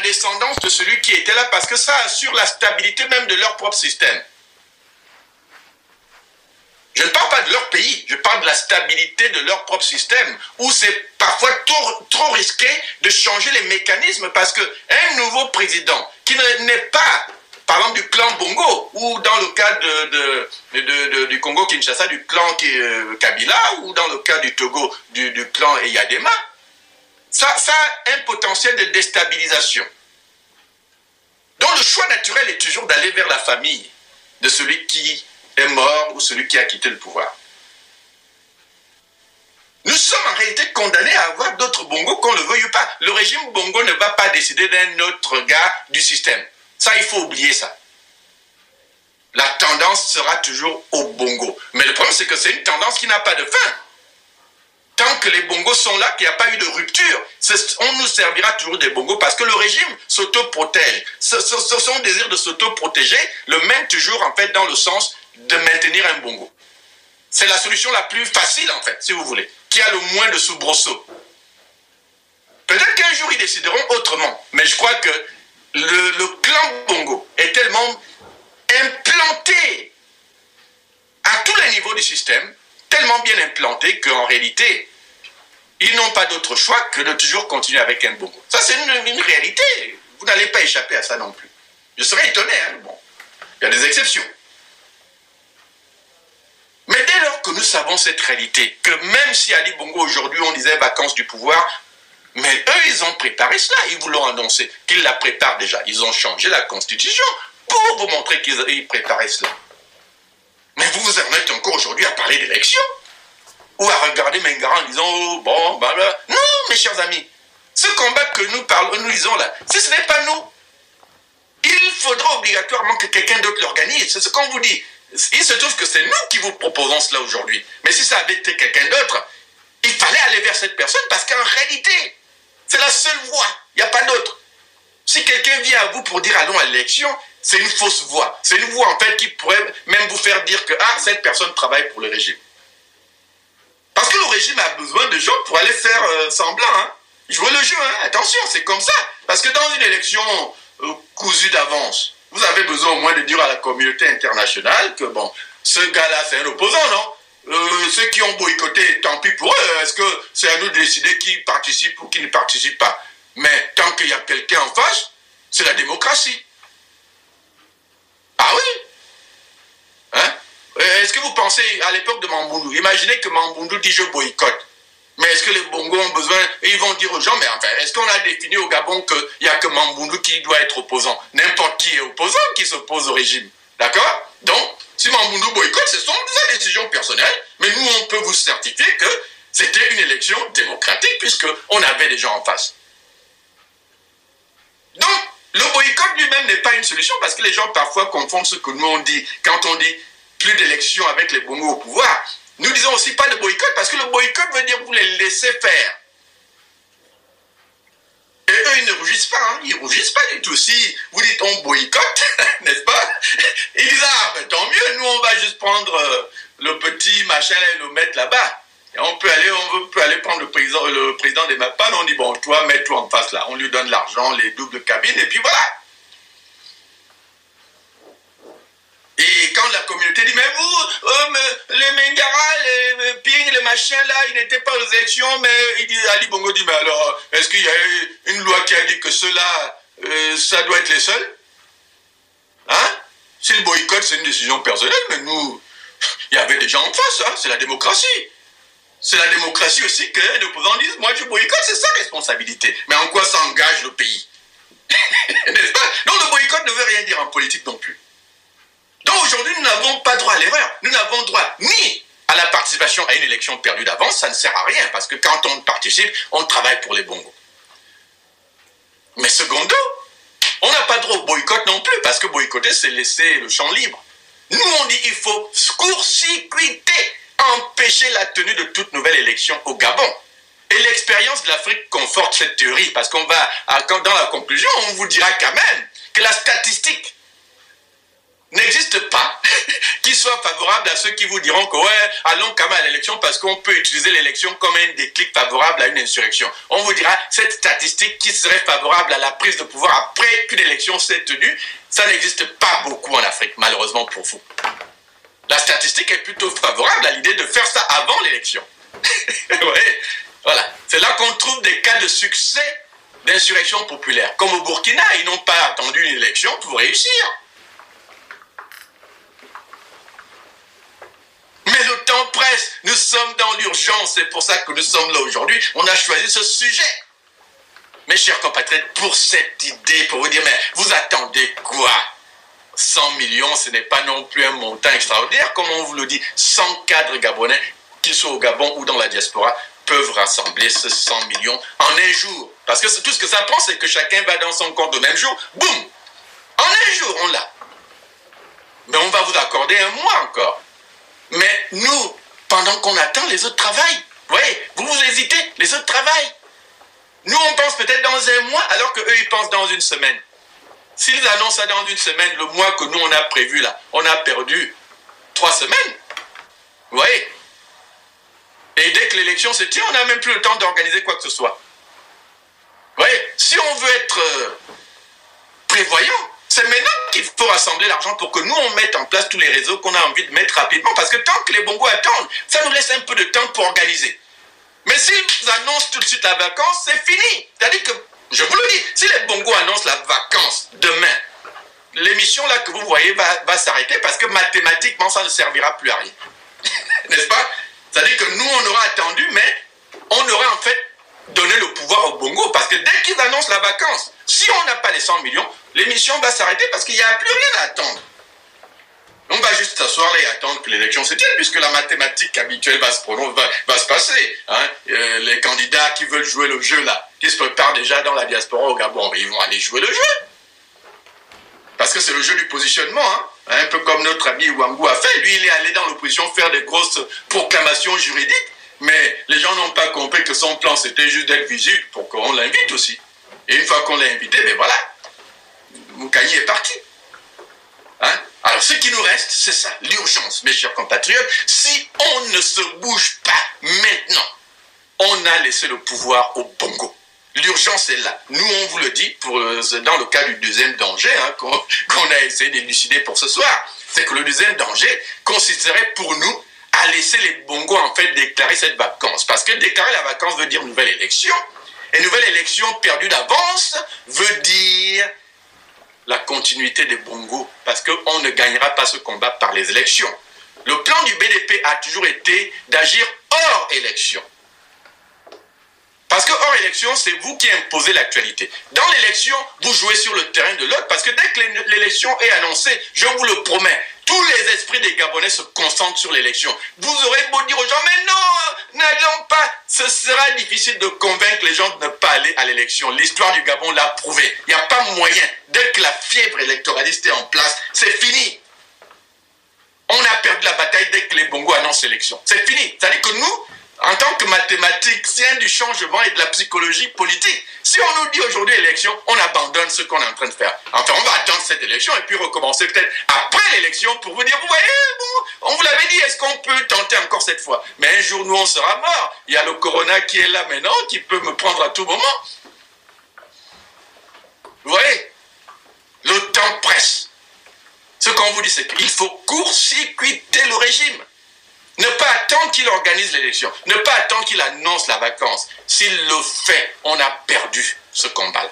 descendance de celui qui était là parce que ça assure la stabilité même de leur propre système. Je ne parle pas de leur pays, je parle de la stabilité de leur propre système, où c'est parfois trop, risqué de changer les mécanismes parce qu'un nouveau président qui n'est pas, par exemple, du clan Bongo, ou dans le cas de, du Congo-Kinshasa, du clan euh, Kabila, ou dans le cas du Togo, du, du clan Eyadema, ça, a un potentiel de déstabilisation. Donc le choix naturel est toujours d'aller vers la famille de celui qui est mort ou celui qui a quitté le pouvoir. Nous sommes en réalité condamnés à avoir d'autres bongos qu'on ne le veuille pas. Le régime bongo ne va pas décider d'un autre gars du système. Ça, il faut oublier ça. La tendance sera toujours au bongo. Mais le problème, c'est que c'est une tendance qui n'a pas de fin. Tant que les bongos sont là, qu'il n'y a pas eu de rupture, on nous servira toujours des bongos parce que le régime s'auto-protège. son désir de s'auto-protéger le mène toujours en fait dans le sens de maintenir un bongo. C'est la solution la plus facile, en fait, si vous voulez, qui a le moins de soubresauts. Peut-être qu'un jour, ils décideront autrement, mais je crois que le, le clan bongo est tellement implanté à tous les niveaux du système, tellement bien implanté qu'en réalité, ils n'ont pas d'autre choix que de toujours continuer avec un bongo. Ça, c'est une, réalité. Vous n'allez pas échapper à ça non plus. Je serais étonné, hein, bon. Il y a des exceptions. Mais dès lors que nous savons cette réalité, que même si Ali Bongo aujourd'hui on disait vacances du pouvoir, mais eux ils ont préparé cela, ils vous l'ont annoncé, qu'ils la préparent déjà. Ils ont changé la constitution pour vous montrer qu'ils préparaient cela. Mais vous vous en êtes encore aujourd'hui à parler d'élection Ou à regarder Mengara en disant, oh, bon, ben là. Non, mes chers amis, ce combat que nous parlons, nous disons là, si ce n'est pas nous, il faudra obligatoirement que quelqu'un d'autre l'organise. C'est ce qu'on vous dit. Il se trouve que c'est nous qui vous proposons cela aujourd'hui. Mais si ça avait été quelqu'un d'autre, il fallait aller vers cette personne parce qu'en réalité, c'est la seule voie. Il n'y a pas d'autre. Si quelqu'un vient à vous pour dire allons à l'élection, c'est une fausse voie. C'est une voie en fait qui pourrait même vous faire dire que ah, cette personne travaille pour le régime. Parce que le régime a besoin de gens pour aller faire euh, semblant. Hein. Jouer le jeu, hein. attention, c'est comme ça. Parce que dans une élection euh, cousue d'avance, vous avez besoin au moins de dire à la communauté internationale que, bon, ce gars-là, c'est un opposant, non? Euh, Ceux qui ont boycotté, tant pis pour eux. Est-ce que c'est à nous de décider qui participe ou qui ne participe pas? Mais tant qu'il y a quelqu'un en face, c'est la démocratie. Ah oui? Hein? Est-ce que vous pensez à l'époque de Mamboundou Imaginez que Mamboundou dit je boycotte. Mais est-ce que les Bongos ont besoin ils vont dire aux gens, mais enfin, est-ce qu'on a défini au Gabon qu'il n'y a que Mamboundou qui doit être opposant? N'importe qui est opposant qui s'oppose au régime. D'accord? Donc, si Mamboundou boycotte, ce sont des décisions personnelles, mais nous, on peut vous certifier que c'était une élection démocratique puisqu'on avait des gens en face. Donc, le boycott lui-même n'est pas une solution parce que les gens parfois confondent ce que nous on dit quand on dit plus d'élections avec les Bongos au pouvoir. Nous disons aussi pas de boycott parce que le boycott veut dire vous les laissez faire. Et eux, ils ne rougissent pas, hein. ils ne rougissent pas du tout. Si vous dites on boycotte, n'est-ce pas? Ils disent ah, ben, tant mieux, nous on va juste prendre euh, le petit machin et le mettre là-bas. Et on peut aller, on peut aller prendre le président, le président des MAPAN, on dit bon, toi, mets-toi en face là. On lui donne l'argent, les doubles cabines, et puis voilà. Et quand la communauté dit, mais vous, les Mengara, les Ping, les machins là, ils n'étaient pas aux élections, mais il dit, Ali Bongo dit, mais alors, est-ce qu'il y a une loi qui a dit que ceux-là, euh, ça doit être les seuls? Hein? Si le boycott, c'est une décision personnelle, mais nous, il y avait des gens en face, hein, c'est la démocratie. C'est la démocratie aussi que les opposants disent, moi je boycotte, c'est sa responsabilité. Mais en quoi ça engage le pays? N'est-ce pas? Donc le boycott ne veut rien dire en politique non plus. Donc aujourd'hui, nous n'avons pas droit à l'erreur. Nous n'avons droit ni à la participation à une élection perdue d'avance, ça ne sert à rien, parce que quand on participe, on travaille pour les bongos. Mais secondo, on n'a pas droit au boycott non plus, parce que boycotter, c'est laisser le champ libre. Nous, on dit qu'il faut court-circuiter, empêcher la tenue de toute nouvelle élection au Gabon. Et l'expérience de l'Afrique conforte cette théorie, parce qu'on va, dans la conclusion, on vous dira quand même que la statistique n'existe pas qui soit favorable à ceux qui vous diront que ouais, allons quand même à l'élection parce qu'on peut utiliser l'élection comme un déclic favorable à une insurrection. On vous dira cette statistique qui serait favorable à la prise de pouvoir après qu'une élection s'est tenue, ça n'existe pas beaucoup en Afrique, malheureusement pour vous. La statistique est plutôt favorable à l'idée de faire ça avant l'élection. voilà. C'est là qu'on trouve des cas de succès d'insurrection populaire. Comme au Burkina, ils n'ont pas attendu une élection pour réussir. Mais le temps presse, nous sommes dans l'urgence, c'est pour ça que nous sommes là aujourd'hui. On a choisi ce sujet. Mes chers compatriotes, pour cette idée, pour vous dire, mais vous attendez quoi? 100 millions, ce n'est pas non plus un montant extraordinaire, comme on vous le dit. 100 cadres gabonais, qu'ils soient au Gabon ou dans la diaspora, peuvent rassembler ce 100 millions en un jour. Parce que tout ce que ça prend, c'est que chacun va dans son compte au même jour. Boum En un jour, on l'a. Mais on va vous accorder un mois encore. Nous, pendant qu'on attend, les autres travaillent. Vous voyez, vous vous hésitez, les autres travaillent. Nous, on pense peut-être dans un mois, alors qu'eux, ils pensent dans une semaine. S'ils annoncent ça dans une semaine, le mois que nous, on a prévu là, on a perdu trois semaines. Vous voyez Et dès que l'élection se tient, on n'a même plus le temps d'organiser quoi que ce soit. Vous voyez Si on veut être euh, prévoyant, c'est maintenant qu'il faut rassembler l'argent pour que nous, on mette en place tous les réseaux qu'on a envie de mettre rapidement. Parce que tant que les bongos attendent, ça nous laisse un peu de temps pour organiser. Mais s'ils annoncent tout de suite la vacance, c'est fini. C'est-à-dire que, je vous le dis, si les bongos annoncent la vacance demain, l'émission là que vous voyez va, va s'arrêter parce que mathématiquement, ça ne servira plus à rien. N'est-ce pas? C'est-à-dire que nous, on aura attendu, mais on aura en fait donné le pouvoir aux bongos parce que dès qu'ils annoncent la vacance, si on n'a pas les 100 millions, l'émission va s'arrêter parce qu'il n'y a plus rien à attendre. On va juste s'asseoir et attendre que l'élection se tienne, puisque la mathématique habituelle va se, va, se passer. Hein. Euh, les candidats qui veulent jouer le jeu là, qui se préparent déjà dans la diaspora au Gabon, ils vont aller jouer le jeu. Parce que c'est le jeu du positionnement. Hein. Un peu comme notre ami Wangou a fait. Lui, il est allé dans l'opposition faire des grosses proclamations juridiques, mais les gens n'ont pas compris que son plan, c'était juste d'être visible pour qu'on l'invite aussi. Et une fois qu'on l'a invité, ben voilà, Moukani est parti. Hein? Alors, ce qui nous reste, c'est ça, l'urgence, mes chers compatriotes. Si on ne se bouge pas maintenant, on a laissé le pouvoir au Bongo. L'urgence est là. Nous, on vous le dit, euh, dans le cas du deuxième danger hein, qu'on a essayé d'élucider pour ce soir, c'est que le deuxième danger consisterait pour nous à laisser les Bongos en fait déclarer cette vacance. Parce que déclarer la vacance veut dire nouvelle élection. Et nouvelle élection perdue d'avance veut dire la continuité des Bongo, parce qu'on ne gagnera pas ce combat par les élections. Le plan du BDP a toujours été d'agir hors élection. Parce que hors élection, c'est vous qui imposez l'actualité. Dans l'élection, vous jouez sur le terrain de l'autre, parce que dès que l'élection est annoncée, je vous le promets, tous les esprits des Gabonais se concentrent sur l'élection. Vous aurez beau dire aux gens, mais non, n'allons pas. Ce sera difficile de convaincre les gens de ne pas aller à l'élection. L'histoire du Gabon l'a prouvé. Il n'y a pas moyen. Dès que la fièvre électoraliste est en place, c'est fini. On a perdu la bataille dès que les Bongo annoncent l'élection. C'est fini. C'est-à-dire que nous, en tant que mathématiciens du changement et de la psychologie politique. Si on nous dit aujourd'hui élection, on abandonne ce qu'on est en train de faire. Enfin, on va attendre cette élection et puis recommencer peut-être après l'élection pour vous dire, vous on vous l'avait dit, est-ce qu'on peut tenter encore cette fois? Mais un jour, nous, on sera mort. Il y a le corona qui est là maintenant, qui peut me prendre à tout moment. Vous voyez? Le temps presse. Ce qu'on vous dit, c'est qu'il faut court-circuiter le régime. Ne pas attendre qu'il organise l'élection. Ne pas attendre qu'il annonce la vacance. S'il le fait, on a perdu ce combat.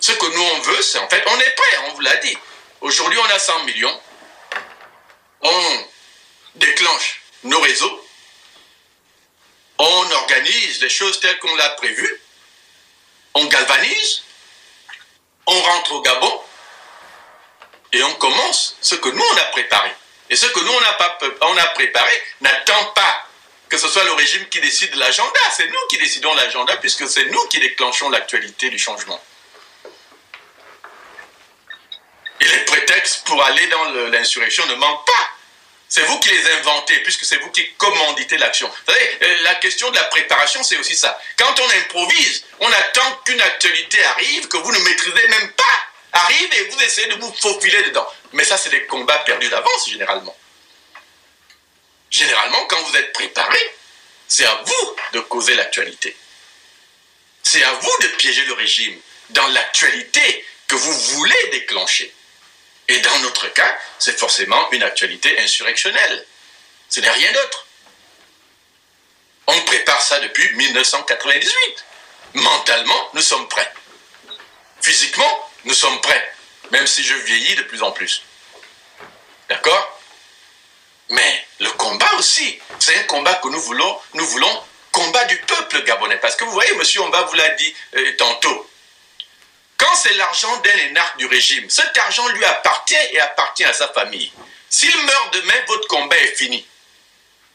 Ce que nous, on veut, c'est en fait, on est prêt, on vous l'a dit. Aujourd'hui, on a 100 millions. On déclenche nos réseaux. On organise les choses telles qu'on l'a prévu. On galvanise. On rentre au Gabon. Et on commence ce que nous, on a préparé. Et ce que nous, on a, pas, préparé n'attend pas que ce soit le régime qui décide l'agenda. C'est nous qui décidons l'agenda puisque c'est nous qui déclenchons l'actualité du changement. Et les prétextes pour aller dans l'insurrection ne manquent pas. C'est vous qui les inventez, puisque c'est vous qui commanditez l'action. Vous savez, euh, la question de la préparation, c'est aussi ça. Quand on improvise, on attend qu'une actualité arrive que vous ne maîtrisez même pas arrive et vous essayez de vous faufiler dedans. Mais ça, c'est des combats perdus d'avance, généralement. Généralement, quand vous êtes préparé, c'est à vous de causer l'actualité. C'est à vous de piéger le régime dans l'actualité que vous voulez déclencher. Et dans notre cas, c'est forcément une actualité insurrectionnelle. Ce n'est rien d'autre. On prépare ça depuis 1998. Mentalement, nous sommes prêts. Physiquement, nous sommes prêts, même si je vieillis de plus en plus. D'accord? Mais le combat aussi, c'est un combat que nous voulons, nous voulons combat du peuple gabonais. Parce que vous voyez, monsieur Omba vous l'a dit euh, tantôt, quand c'est l'argent d'un énarque du régime, cet argent lui appartient et appartient à sa famille. S'il meurt demain, votre combat est fini.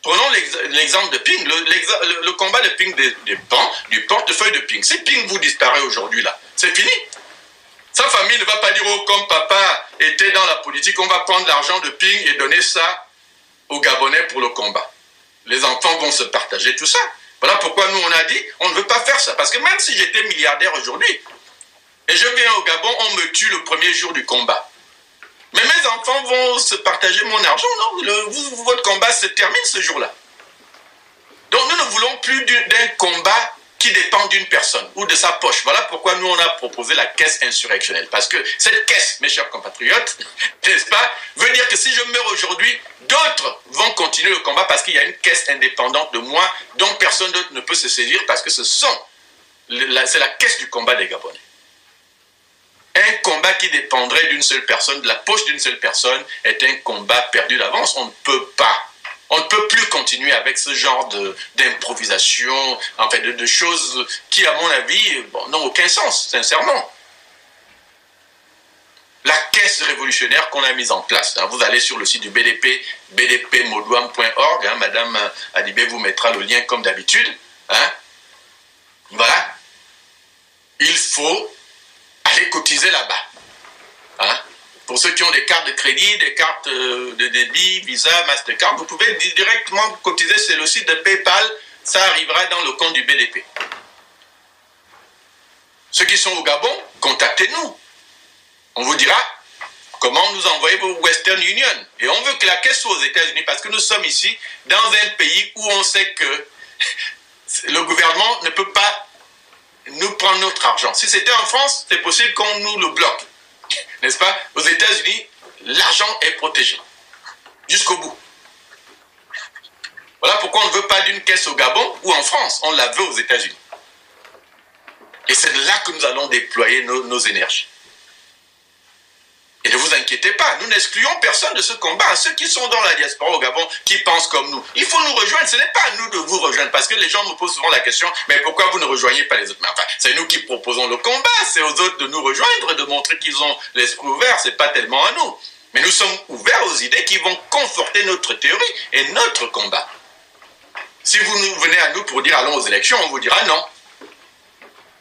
Prenons l'exemple de Ping, le, combat de Ping des, du portefeuille de Ping. Si Ping vous disparaît aujourd'hui là, c'est fini. Sa famille ne va pas dire, oh, comme papa était dans la politique, on va prendre l'argent de Ping et donner ça aux Gabonais pour le combat. Les enfants vont se partager tout ça. Voilà pourquoi nous on a dit, on ne veut pas faire ça. Parce que même si j'étais milliardaire aujourd'hui, et je viens au Gabon, on me tue le premier jour du combat. Mais mes enfants vont se partager mon argent, non Votre combat se termine ce jour-là. Donc nous ne voulons plus d'un combat qui dépend d'une personne ou de sa poche. Voilà pourquoi nous on a proposé la caisse insurrectionnelle. Parce que cette caisse, mes chers compatriotes, n'est-ce pas, veut dire que si je meurs aujourd'hui, d'autres vont continuer le combat parce qu'il y a une caisse indépendante de moi dont personne d'autre ne peut se saisir parce que ce sont, c'est la caisse du combat des Gabonais un combat qui dépendrait d'une seule personne, de la poche d'une seule personne, est un combat perdu d'avance. On ne peut pas. On ne peut plus continuer avec ce genre d'improvisation, en fait, de, choses qui, à mon avis, n'ont aucun sens, sincèrement. La caisse révolutionnaire qu'on a mise en place. Hein, vous allez sur le site du BDP, bdpmodouam.org. Hein, Madame Adibé vous mettra le lien comme d'habitude. Hein. Voilà. Il faut allez cotiser là-bas. Pour ceux qui ont des cartes de crédit, des cartes euh, de débit, Visa, Mastercard, vous pouvez directement cotiser sur le site de PayPal. Ça arrivera dans le compte du BDP. Ceux qui sont au Gabon, contactez-nous. On vous dira comment nous envoyer vos Western Union. Et on veut que la caisse soit aux États-Unis parce que nous sommes ici dans un pays où on sait que le gouvernement ne peut pas nous prendre notre argent. Si c'était en France, c'est possible qu'on nous le bloque. N'est-ce pas? Aux États-Unis, l'argent est protégé. Jusqu'au bout. Voilà pourquoi on ne veut pas d'une caisse au Gabon ou en France. On la veut aux États-Unis. Et c'est là que nous allons déployer nos énergies. Et ne vous inquiétez pas, nous n'excluons personne de ce combat. Ceux qui sont dans la diaspora au Gabon, qui pensent comme nous, il faut nous rejoindre. Ce n'est pas à nous de vous rejoindre, parce que les gens nous posent souvent la question, mais pourquoi vous ne rejoignez pas les autres? Mais enfin, c'est nous qui proposons le combat, c'est aux autres de nous rejoindre, de montrer qu'ils ont l'esprit ouvert, c'est pas tellement à nous. Mais nous sommes ouverts aux idées qui vont conforter notre théorie et notre combat. Si vous venez à nous pour dire allons aux élections, on vous dira non.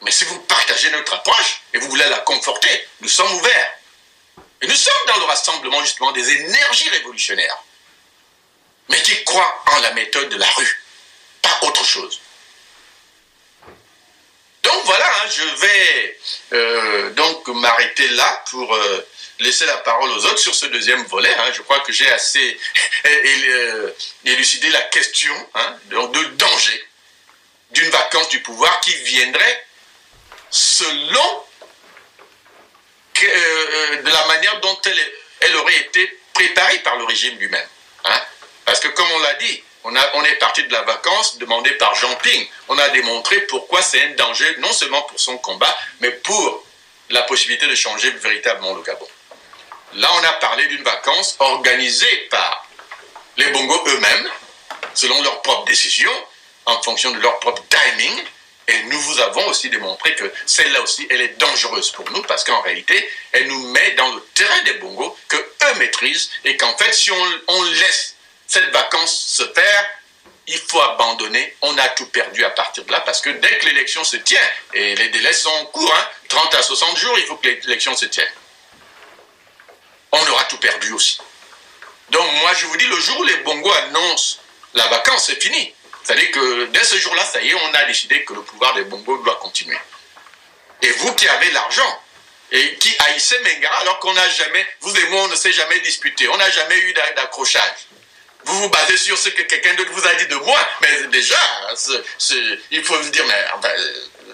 Mais si vous partagez notre approche et vous voulez la conforter, nous sommes ouverts. Et nous sommes dans le rassemblement justement des énergies révolutionnaires, mais qui croient en la méthode de la rue, pas autre chose. Donc voilà, hein, je vais euh, donc m'arrêter là pour euh, laisser la parole aux autres sur ce deuxième volet. Hein. Je crois que j'ai assez euh, élucidé la question hein, de danger d'une vacance du pouvoir qui viendrait selon euh, euh, de la manière dont elle, elle, aurait été préparée par le régime lui-même. Hein. Parce que comme on l'a dit, on, a, on est parti de la vacance demandée par Jean Ping. On a démontré pourquoi c'est un danger, non seulement pour son combat, mais pour la possibilité de changer véritablement le Gabon. Là, on a parlé d'une vacance organisée par les Bongos eux-mêmes, selon leurs propres décisions, en fonction de leur propre timing, et nous vous avons aussi démontré que celle-là aussi, elle est dangereuse pour nous parce qu'en réalité, elle nous met dans le terrain des bongos que eux maîtrisent et qu'en fait, si on, laisse cette vacance se faire, il faut abandonner. On a tout perdu à partir de là parce que dès que l'élection se tient, et les délais sont courts, 30 hein, à 60 jours, il faut que l'élection se tienne. On aura tout perdu aussi. Donc moi, je vous dis, le jour où les bongos annoncent la vacance, c'est fini. C'est-à-dire que dès ce jour-là, ça y est, on a décidé que le pouvoir des bongos doit continuer. Et vous qui avez l'argent, et qui haïssait Mengara alors qu'on n'a jamais, vous et moi, on ne s'est jamais disputé, on n'a jamais eu d'accrochage. Vous vous basez sur ce que quelqu'un d'autre vous a dit de moi, mais déjà, il faut vous dire,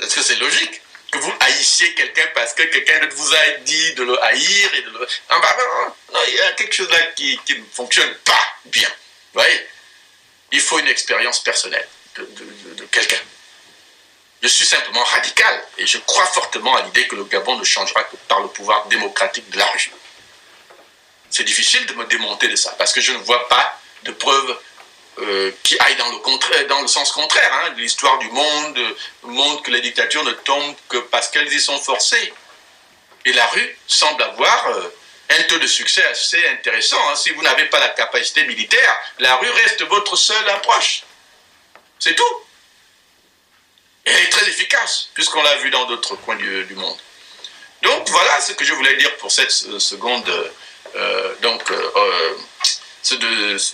est-ce que c'est logique que vous haïssiez quelqu'un parce que quelqu'un d'autre vous a dit de le haïr et de le... Non, il y a quelque chose là qui ne fonctionne pas bien. Vous voyez? Il faut une expérience personnelle de quelqu'un. Je suis simplement radical et je crois fortement à l'idée que le Gabon ne changera que par le pouvoir démocratique de la région. C'est difficile de me démonter de ça parce que je ne vois pas de preuves euh, qui aillent dans le, contraire, dans le sens contraire. Hein, L'histoire du monde montre que les dictatures ne tombent que parce qu'elles y sont forcées. Et la rue semble avoir euh, un taux de succès assez intéressant. Hein. Si vous n'avez pas la capacité militaire, la rue reste votre seule approche. C'est tout. Elle est très efficace, puisqu'on l'a vu dans d'autres coins du, monde. Donc voilà ce que je voulais dire pour cette seconde, euh, donc euh, ce,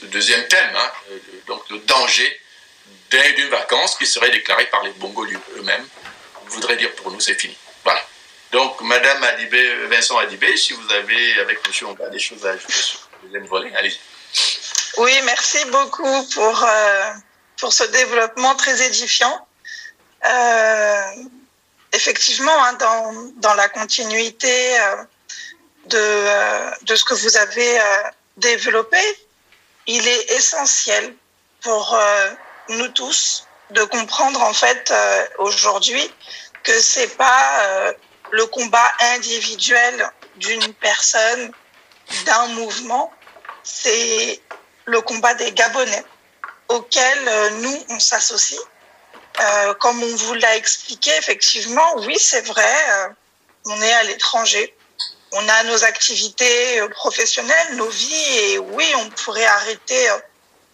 deuxième thème, hein, donc le danger d'une vacance qui serait déclarée par les Bongos eux-mêmes. voudrait dire pour nous c'est fini. Donc Madame Adibé, Vincent Adibé, si vous avez avec Monsieur a des choses à ajouter sur le deuxième allez-y. Oui, merci beaucoup pour, euh, pour ce développement très édifiant. Euh, effectivement, hein, dans, dans, la continuité euh, de, de, ce que vous avez développé, il est essentiel pour nous tous de comprendre en fait aujourd'hui que c'est pas le combat individuel d'une personne, d'un mouvement, c'est le combat des Gabonais auquel nous on s'associe euh, comme on vous l'a expliqué, effectivement, oui, c'est vrai, euh, on est à l'étranger, on a nos activités euh, professionnelles, nos vies, et oui, on pourrait arrêter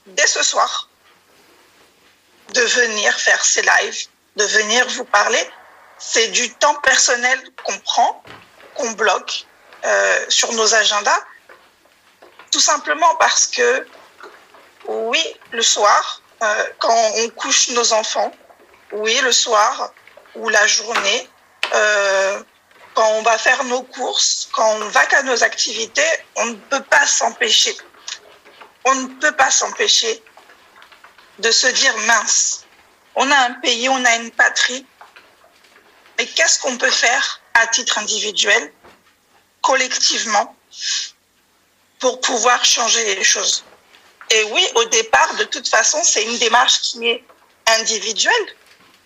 dès ce soir de venir faire ces lives, de venir vous parler. C'est du temps personnel qu'on prend, qu'on bloque sur nos agendas, tout simplement parce que, oui, le soir, quand on couche nos enfants, oui, le soir ou la journée, euh, quand on va faire nos courses, quand on va qu'à nos activités, on ne peut pas s'empêcher. On ne peut pas s'empêcher de se dire mince. On a un pays, on a une patrie, mais qu'est-ce qu'on peut faire à titre individuel, collectivement, pour pouvoir changer les choses? Et oui, au départ, de toute façon, c'est une démarche qui est individuelle,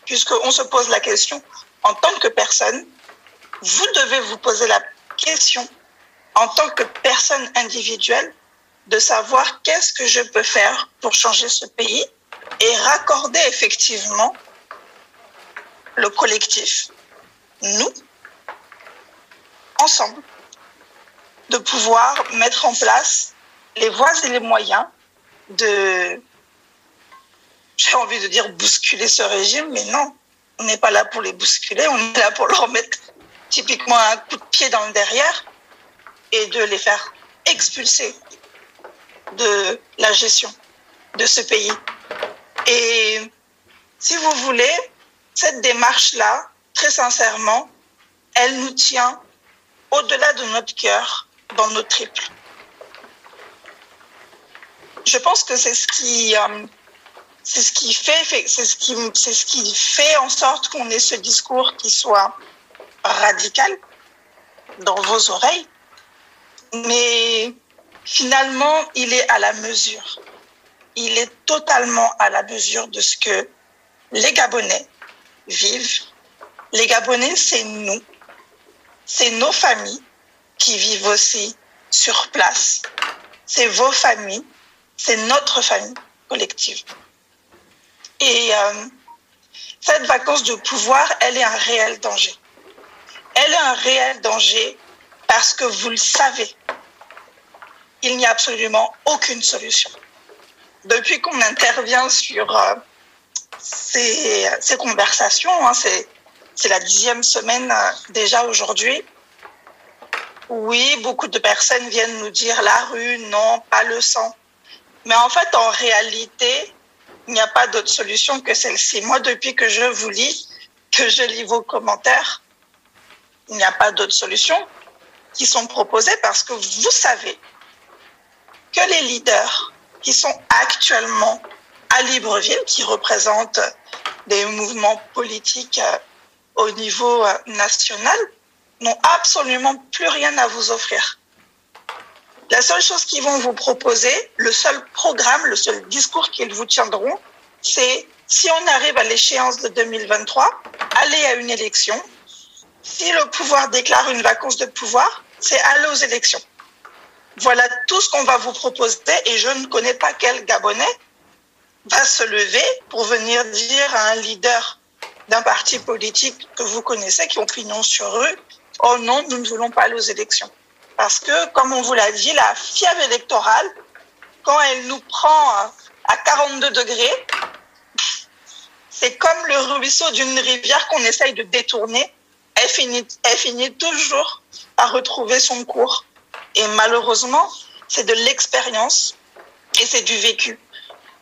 puisqu'on se pose la question en tant que personne, vous devez vous poser la question en tant que personne individuelle de savoir qu'est-ce que je peux faire pour changer ce pays et raccorder effectivement le collectif, nous, ensemble, de pouvoir mettre en place les voies et les moyens de j'ai envie de dire bousculer ce régime, mais non, on n'est pas là pour les bousculer, on est là pour leur mettre typiquement un coup de pied dans le derrière et de les faire expulser de la gestion de ce pays. Et si vous voulez, cette démarche-là, très sincèrement, elle nous tient au-delà de notre cœur, dans nos triples. Je pense que c'est ce qui euh, c'est ce qui fait, c'est ce qui, c'est ce qui fait en sorte qu'on ait ce discours qui soit radical dans vos oreilles, mais finalement, il est à la mesure. Il est totalement à la mesure de ce que les Gabonais vivent. Les Gabonais, c'est nous, c'est nos familles qui vivent aussi sur place. C'est vos familles, c'est notre famille collective. Et euh, cette vacance de pouvoir, elle est un réel danger. Elle est un réel danger parce que vous le savez, il n'y a absolument aucune solution. Depuis qu'on intervient sur euh, ces, conversations, hein, c'est la dixième semaine euh, déjà aujourd'hui, oui, beaucoup de personnes viennent nous dire la rue, non, pas le sang. Mais en fait, en réalité, il n'y a pas d'autre solution que celle-ci. Moi, depuis que je vous lis, que je lis vos commentaires, il n'y a pas d'autres solutions qui sont proposées parce que vous savez que les leaders qui sont actuellement à Libreville, qui représentent des mouvements politiques euh, au niveau euh, national, n'ont absolument plus rien à vous offrir. La seule chose qu'ils vont vous proposer, le seul programme, le seul discours qu'ils vous tiendront, c'est si on arrive à l'échéance de 2023, aller à une élection. Si le pouvoir déclare une vacance de pouvoir, c'est aller aux élections. Voilà tout ce qu'on va vous proposer et je ne connais pas quel Gabonais va se lever pour venir dire à un leader d'un parti politique que vous connaissez, qui ont pignon sur eux, oh non, nous ne voulons pas aller aux élections. Parce que, comme on vous l'a dit, la fièvre électorale, quand elle nous prend à 42 degrés, c'est comme le ruisseau d'une rivière qu'on essaye de détourner. Elle finit, elle finit toujours par retrouver son cours. Et malheureusement, c'est de l'expérience et c'est du vécu.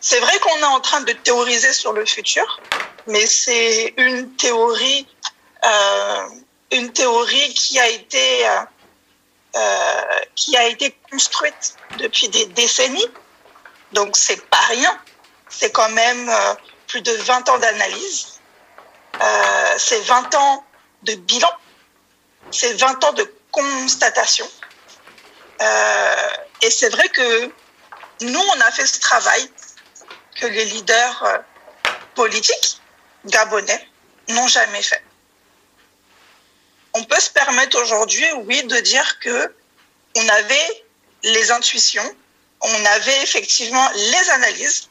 C'est vrai qu'on est en train de théoriser sur le futur, mais c'est une théorie, euh, une théorie qui a été euh, euh, qui a été construite depuis des décennies. Donc c'est pas rien. C'est quand même plus de 20 ans d'analyse. C'est 20 ans de bilan. C'est 20 ans de constatation. Et c'est vrai que nous, on a fait ce travail que les leaders euh, politiques gabonais n'ont jamais fait on peut se permettre aujourd'hui, oui, de dire que on avait les intuitions, on avait effectivement les analyses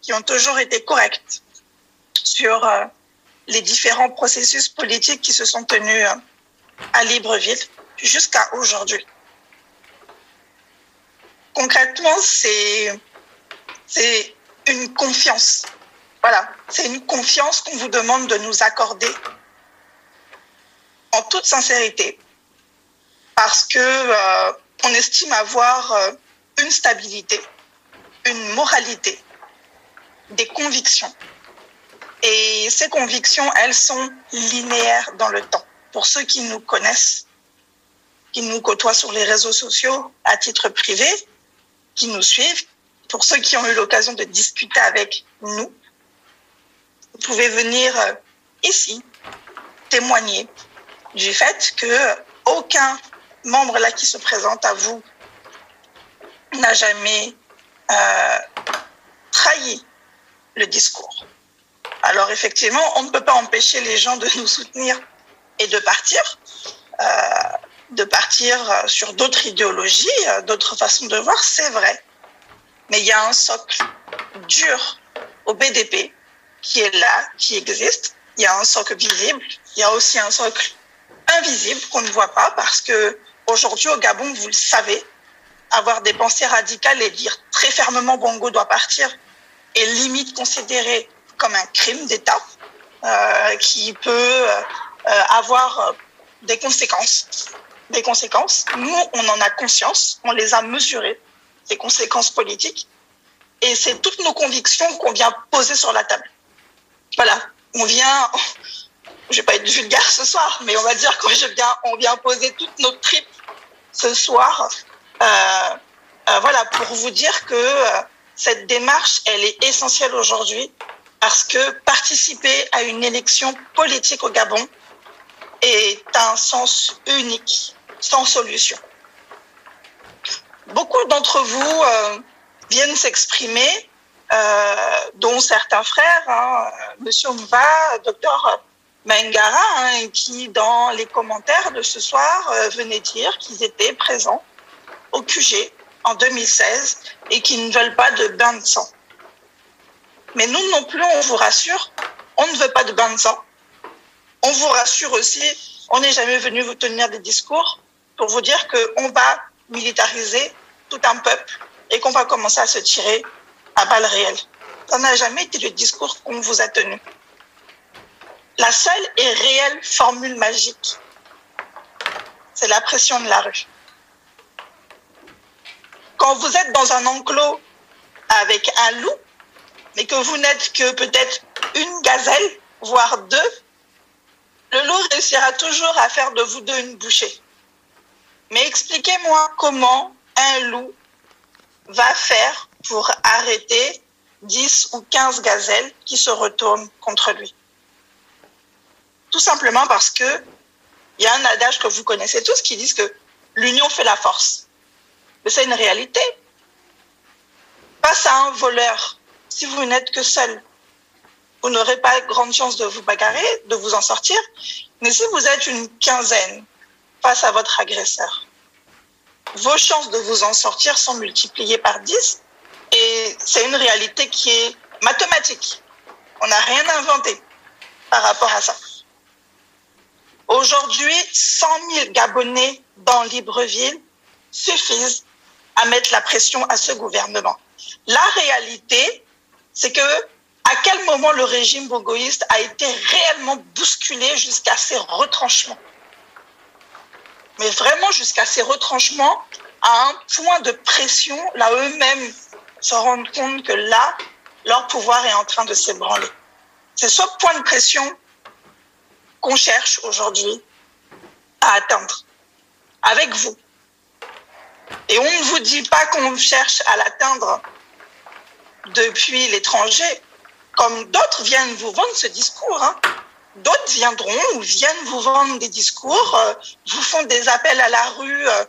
qui ont toujours été correctes sur euh, les différents processus politiques qui se sont tenus euh, à Libreville jusqu'à aujourd'hui. Concrètement, c'est c'est une confiance. Voilà, c'est une confiance qu'on vous demande de nous accorder en toute sincérité, parce que euh, on estime avoir euh, une stabilité, une moralité, des convictions. Et ces convictions, elles sont linéaires dans le temps. Pour ceux qui nous connaissent, qui nous côtoient sur les réseaux sociaux à titre privé, qui nous suivent, pour ceux qui ont eu l'occasion de discuter avec nous, vous pouvez venir euh, ici témoigner du fait que aucun membre là qui se présente à vous n'a jamais euh, trahi le discours. Alors effectivement, on ne peut pas empêcher les gens de nous soutenir et de partir, euh, de partir sur d'autres idéologies, d'autres façons de voir, c'est vrai. Mais il y a un socle dur au BDP qui est là, qui existe. Il y a un socle visible. Il y a aussi un socle invisible qu'on ne voit pas parce que aujourd'hui au Gabon, vous le savez, avoir des pensées radicales et dire très fermement Bongo doit partir est limite considéré comme un crime d'État euh, qui peut euh, avoir des conséquences. Des conséquences. Nous, on en a conscience, on les a mesurées, ces conséquences politiques, et c'est toutes nos convictions qu'on vient poser sur la table. Voilà, on vient, je vais pas être vulgaire ce soir, mais on va dire qu'on vient, on vient poser toutes nos tripes ce soir. Euh, euh, voilà, pour vous dire que euh, cette démarche, elle est essentielle aujourd'hui parce que participer à une élection politique au Gabon est un sens unique, sans solution. Beaucoup d'entre vous viennent s'exprimer, dont certains frères, hein, Monsieur Mva, Docteur Mengara, hein, qui dans les commentaires de ce soir euh, venait dire qu'ils étaient présents au QG en 2016 et qu'ils ne veulent pas de bain de sang. Mais nous non plus, on vous rassure, on ne veut pas de bain de sang. On vous rassure aussi, on n'est jamais venu vous tenir des discours pour vous dire qu'on va militariser tout un peuple et qu'on va commencer à se tirer à balles réelles. Ça n'a jamais été le discours qu'on vous a tenu. La seule et réelle formule magique, c'est la pression de la rue. Quand vous êtes dans un enclos avec un loup, mais que vous n'êtes que peut-être une gazelle, voire deux, le loup réussira toujours à faire de vous deux une bouchée. Mais expliquez-moi comment un loup va faire pour arrêter 10 ou 15 gazelles qui se retournent contre lui. Tout simplement parce que il y a un adage que vous connaissez tous qui dit que l'union fait la force. Mais c'est une réalité. Face à un voleur, si vous n'êtes que seul, vous n'aurez pas grande chance de vous bagarrer, de vous en sortir. Mais si vous êtes une quinzaine face à votre agresseur, vos chances de vous en sortir sont multipliées par 10 et c'est une réalité qui est mathématique. On n'a rien inventé par rapport à ça. Aujourd'hui, 100 000 Gabonais dans Libreville suffisent à mettre la pression à ce gouvernement. La réalité, c'est que à quel moment le régime bogoïste a été réellement bousculé jusqu'à ses retranchements? Mais vraiment jusqu'à ses retranchements, à un point de pression, là eux-mêmes se rendent compte que là, leur pouvoir est en train de s'ébranler. C'est ce point de pression qu'on cherche aujourd'hui à atteindre avec vous. Et on ne vous dit pas qu'on cherche à l'atteindre depuis l'étranger, comme d'autres viennent vous vendre ce discours. Hein. D'autres viendront ou viennent vous vendre des discours, euh, vous font des appels à la rue, euh,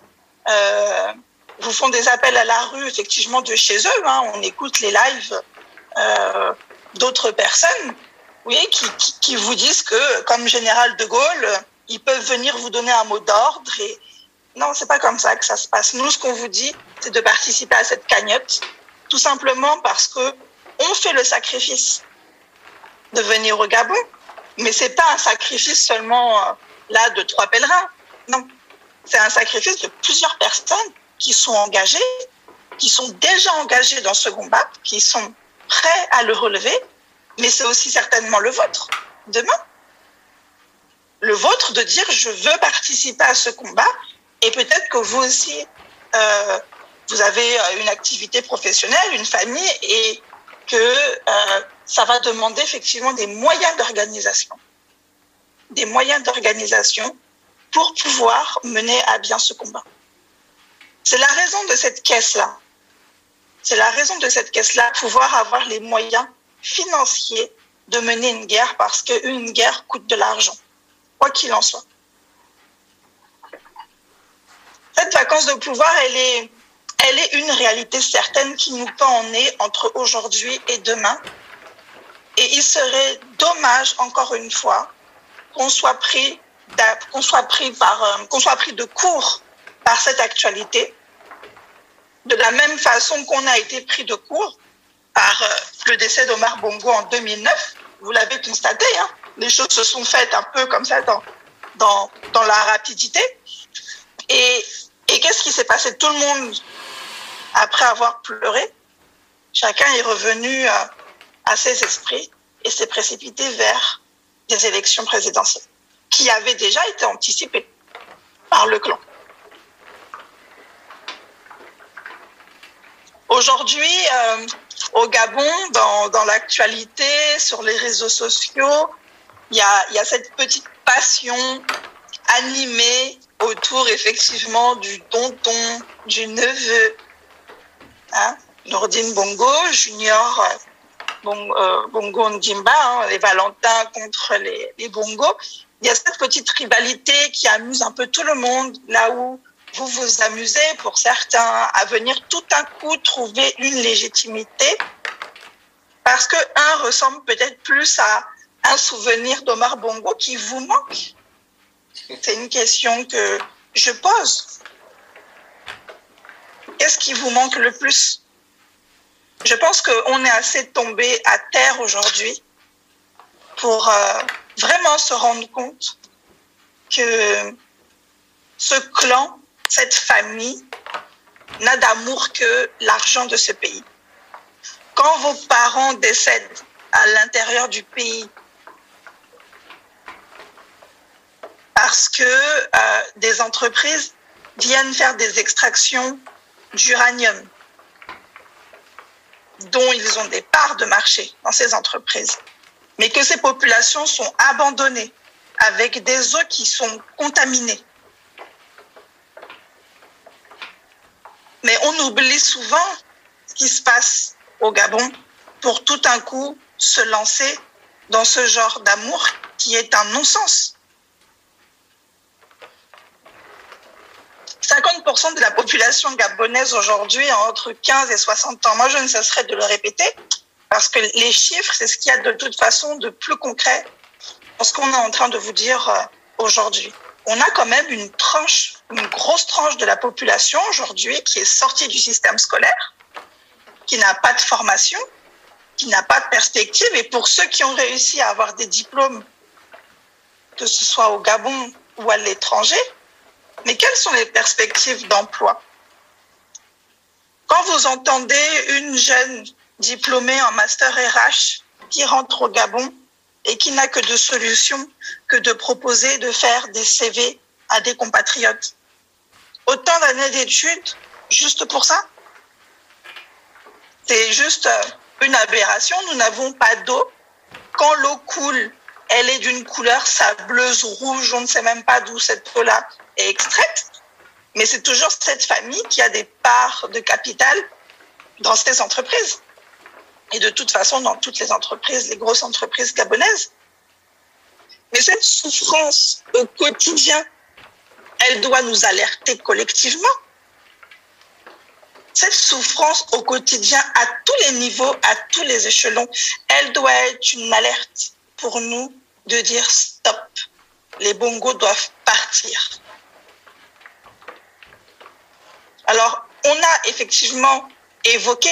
euh, vous font des appels à la rue effectivement de chez eux. Hein. On écoute les lives d'autres personnes, oui, qui, qui, qui, vous disent que, comme général de Gaulle, ils peuvent venir vous donner un mot d'ordre. Et non, c'est pas comme ça que ça se passe. Nous, ce qu'on vous dit, c'est de participer à cette cagnotte, tout simplement parce que on fait le sacrifice de venir au Gabon, mais c'est pas un sacrifice seulement euh, là de trois pèlerins. Non, c'est un sacrifice de plusieurs personnes qui sont engagées, qui sont déjà engagées dans ce combat, qui sont prêts à le relever, mais c'est aussi certainement le vôtre demain. Le vôtre de dire je veux participer à ce combat et peut-être que vous aussi, euh, vous avez euh, une activité professionnelle, une famille et que euh, ça va demander effectivement des moyens d'organisation. Des moyens d'organisation pour pouvoir mener à bien ce combat. C'est la raison de cette caisse-là. C'est la raison de cette caisse-là, pouvoir avoir les moyens financiers de mener une guerre parce qu'une guerre coûte de l'argent, quoi qu'il en soit. Cette vacance de pouvoir, elle est, elle est une réalité certaine qui nous pend en nez entre aujourd'hui et demain. Et il serait dommage, encore une fois, qu'on soit pris, qu'on soit pris par, euh, qu'on soit pris de court par cette actualité, de la même façon qu'on a été pris de court par euh, le décès d'Omar Bongo en 2009. Vous l'avez constaté, hein, les choses se sont faites un peu comme ça dans, dans, dans la rapidité. Et, et qu'est-ce qui s'est passé? Tout le monde après avoir pleuré, chacun est revenu à, à ses esprits et s'est précipité vers des élections présidentielles qui avaient déjà été anticipées par le clan. Aujourd'hui, euh, au Gabon, dans, dans l'actualité, sur les réseaux sociaux, il y a, y a cette petite passion animée autour effectivement du tonton, du neveu, hein, Nordine Bongo, Junior euh, euh, Bongo Ndimba, hein, les Valentins contre les, les Bongo. Il y a cette petite rivalité qui amuse un peu tout le monde, là où vous vous amusez pour certains à venir tout à coup trouver une légitimité parce que un ressemble peut-être plus à un souvenir d'Omar Bongo qui vous manque. C'est une question que je pose. Qu'est-ce qui vous manque le plus? Je pense qu'on est assez tombé à terre aujourd'hui pour euh, vraiment se rendre compte que ce clan, cette famille, n'a d'amour que l'argent de ce pays. Quand vos parents décèdent à l'intérieur du pays parce que euh, des entreprises viennent faire des extractions d'uranium dont ils ont des parts de marché dans ces entreprises, mais que ces populations sont abandonnées avec des eaux qui sont contaminées. Mais on oublie souvent ce qui se passe au Gabon pour tout un coup se lancer dans ce genre d'amour qui est un non-sens. 50% de la population gabonaise aujourd'hui a entre 15 et 60 ans. Moi, je ne cesserai de le répéter parce que les chiffres, c'est ce qu'il y a de toute façon de plus concret dans ce qu'on est en train de vous dire euh, aujourd'hui. On a quand même une tranche, une grosse tranche de la population aujourd'hui qui est sortie du système scolaire, qui n'a pas de formation, qui n'a pas de perspective. Et pour ceux qui ont réussi à avoir des diplômes, que ce soit au Gabon ou à l'étranger, mais quelles sont les perspectives d'emploi? Quand vous entendez une jeune diplômée en master RH qui rentre au Gabon et qui n'a que de solutions que de proposer de faire des CV à des compatriotes, autant d'années d'études juste pour ça? C'est juste euh, une aberration. Nous n'avons pas d'eau. Quand l'eau coule, elle est d'une couleur sableuse, rouge, on ne sait même pas d'où cette eau-là est extraite. Mais c'est toujours cette famille qui a des parts de capital dans ces entreprises. Et de toute façon, dans toutes les entreprises, les grosses entreprises gabonaises. Mais cette souffrance au quotidien, elle doit nous alerter collectivement cette souffrance au quotidien à tous les niveaux, à tous les échelons, elle doit être une alerte pour nous de dire stop, les bongos doivent partir. Alors, on a effectivement évoqué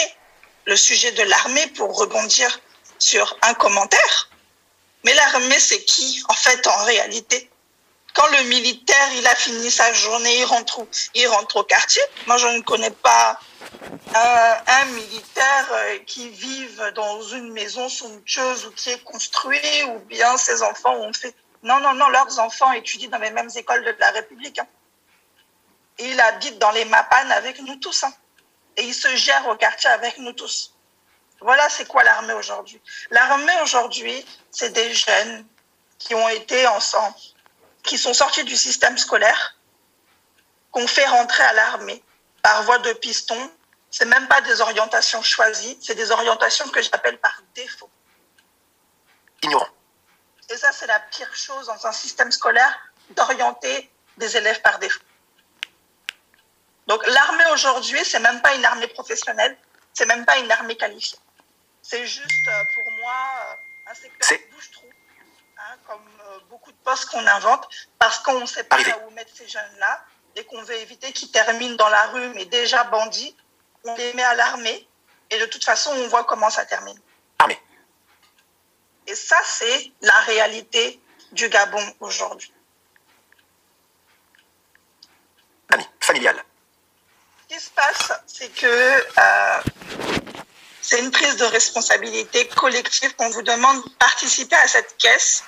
le sujet de l'armée pour rebondir sur un commentaire. Mais l'armée, c'est qui, en fait, en réalité? Quand le militaire, il a fini sa journée, il rentre, au quartier. Moi, je ne connais pas un, militaire euh, qui vive dans une maison somptueuse ou qui est construit, ou bien ses enfants ont fait. Non, non, non, leurs enfants étudient dans les mêmes écoles de la République. Hein. Il habite dans les Mapanes avec nous tous. Hein. Et il se gère au quartier avec nous tous. Voilà, c'est quoi l'armée aujourd'hui. L'armée aujourd'hui, c'est des jeunes qui ont été ensemble, qui sont sortis du système scolaire, qu'on fait rentrer à l'armée par voie de piston c'est même pas des orientations choisies, c'est des orientations que j'appelle par défaut. Ignorant. Et ça, c'est la pire chose dans un système scolaire d'orienter des élèves par défaut. Donc l'armée aujourd'hui, c'est même pas une armée professionnelle, c'est même pas une armée qualifiée. C'est juste euh, pour moi euh, un secteur bouche-trou, hein, comme euh, beaucoup de postes qu'on invente, parce qu'on ne sait pas où mettre ces jeunes-là et qu'on veut éviter qu'ils terminent dans la rue, mais déjà bandits, on les met à l'armée, et de toute façon, on voit comment ça termine. Armée. Et ça, c'est la réalité du Gabon aujourd'hui. Ami, familiale. Ce qui se passe, c'est que euh, c'est une prise de responsabilité collective qu'on vous demande de participer à cette caisse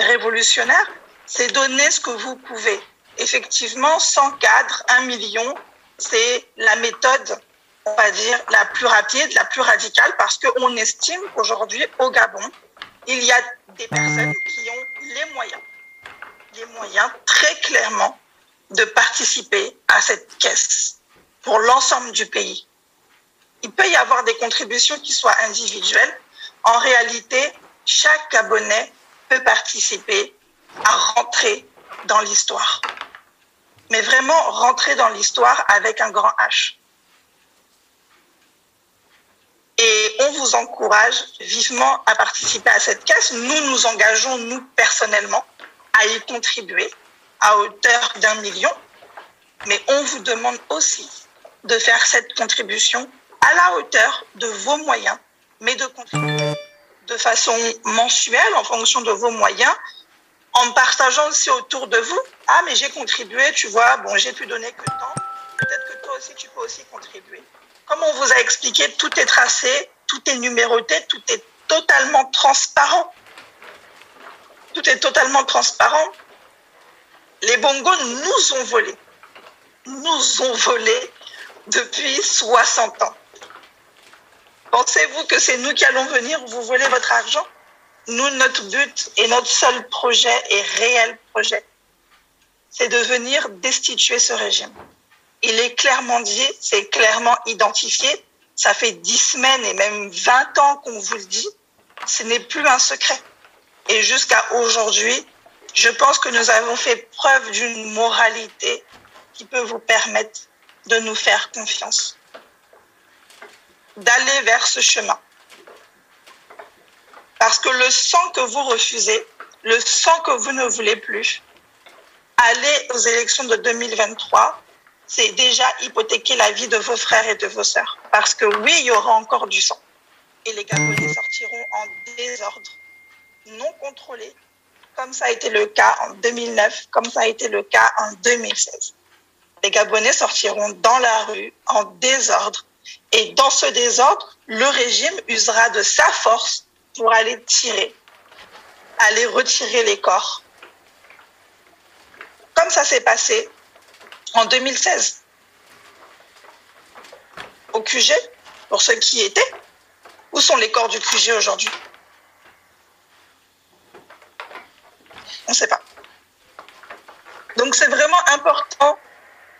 révolutionnaire. C'est donner ce que vous pouvez. Effectivement, sans cadre, un million, c'est la méthode on va dire, la plus rapide, la plus radicale, parce qu'on estime qu'aujourd'hui, au Gabon, il y a des personnes qui ont les moyens, les moyens très clairement de participer à cette caisse pour l'ensemble du pays. Il peut y avoir des contributions qui soient individuelles. En réalité, chaque Gabonais peut participer à rentrer dans l'histoire. Mais vraiment rentrer dans l'histoire avec un grand H. Et on vous encourage vivement à participer à cette caisse. Nous nous engageons, nous personnellement, à y contribuer à hauteur d'un million. Mais on vous demande aussi de faire cette contribution à la hauteur de vos moyens, mais de contribuer de façon mensuelle en fonction de vos moyens, en partageant aussi autour de vous. Ah, mais j'ai contribué, tu vois, bon, j'ai pu donner que tant. Peut-être que toi aussi, tu peux aussi contribuer. Comme on vous a expliqué, tout est tracé, tout est numéroté, tout est totalement transparent. Tout est totalement transparent. Les bongos nous ont volé. Nous ont volé depuis 60 ans. Pensez-vous que c'est nous qui allons venir vous voler votre argent? Nous, notre but et notre seul projet et réel projet, c'est de venir destituer ce régime. Il est clairement dit, c'est clairement identifié. Ça fait dix semaines et même vingt ans qu'on vous le dit. Ce n'est plus un secret. Et jusqu'à aujourd'hui, je pense que nous avons fait preuve d'une moralité qui peut vous permettre de nous faire confiance, d'aller vers ce chemin. Parce que le sang que vous refusez, le sang que vous ne voulez plus, aller aux élections de 2023, c'est déjà hypothéquer la vie de vos frères et de vos sœurs. Parce que oui, il y aura encore du sang. Et les Gabonais sortiront en désordre, non contrôlé, comme ça a été le cas en 2009, comme ça a été le cas en 2016. Les Gabonais sortiront dans la rue en désordre. Et dans ce désordre, le régime usera de sa force pour aller tirer, aller retirer les corps. Comme ça s'est passé en 2016 au QG, pour ceux qui y étaient. Où sont les corps du QG aujourd'hui? On ne sait pas. Donc c'est vraiment important,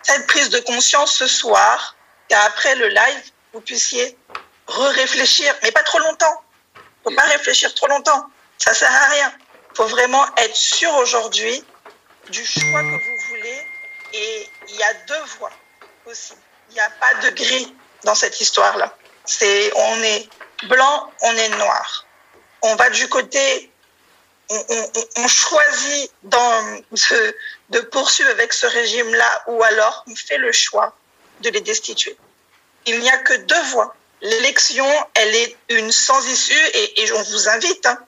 cette prise de conscience ce soir, qu'après le live, vous puissiez re-réfléchir, mais pas trop longtemps. Faut pas réfléchir trop longtemps. Ça sert à rien. Faut vraiment être sûr aujourd'hui du choix que vous voulez. Et il y a deux voies aussi. Il n'y a pas de gris dans cette histoire-là. C'est on est blanc, on est noir. On va du côté on, choisit de, poursuivre avec ce régime-là ou alors on fait le choix de les destituer. Il n'y a que deux voies. L'élection, elle est une sans issue et, et on vous invite, hein,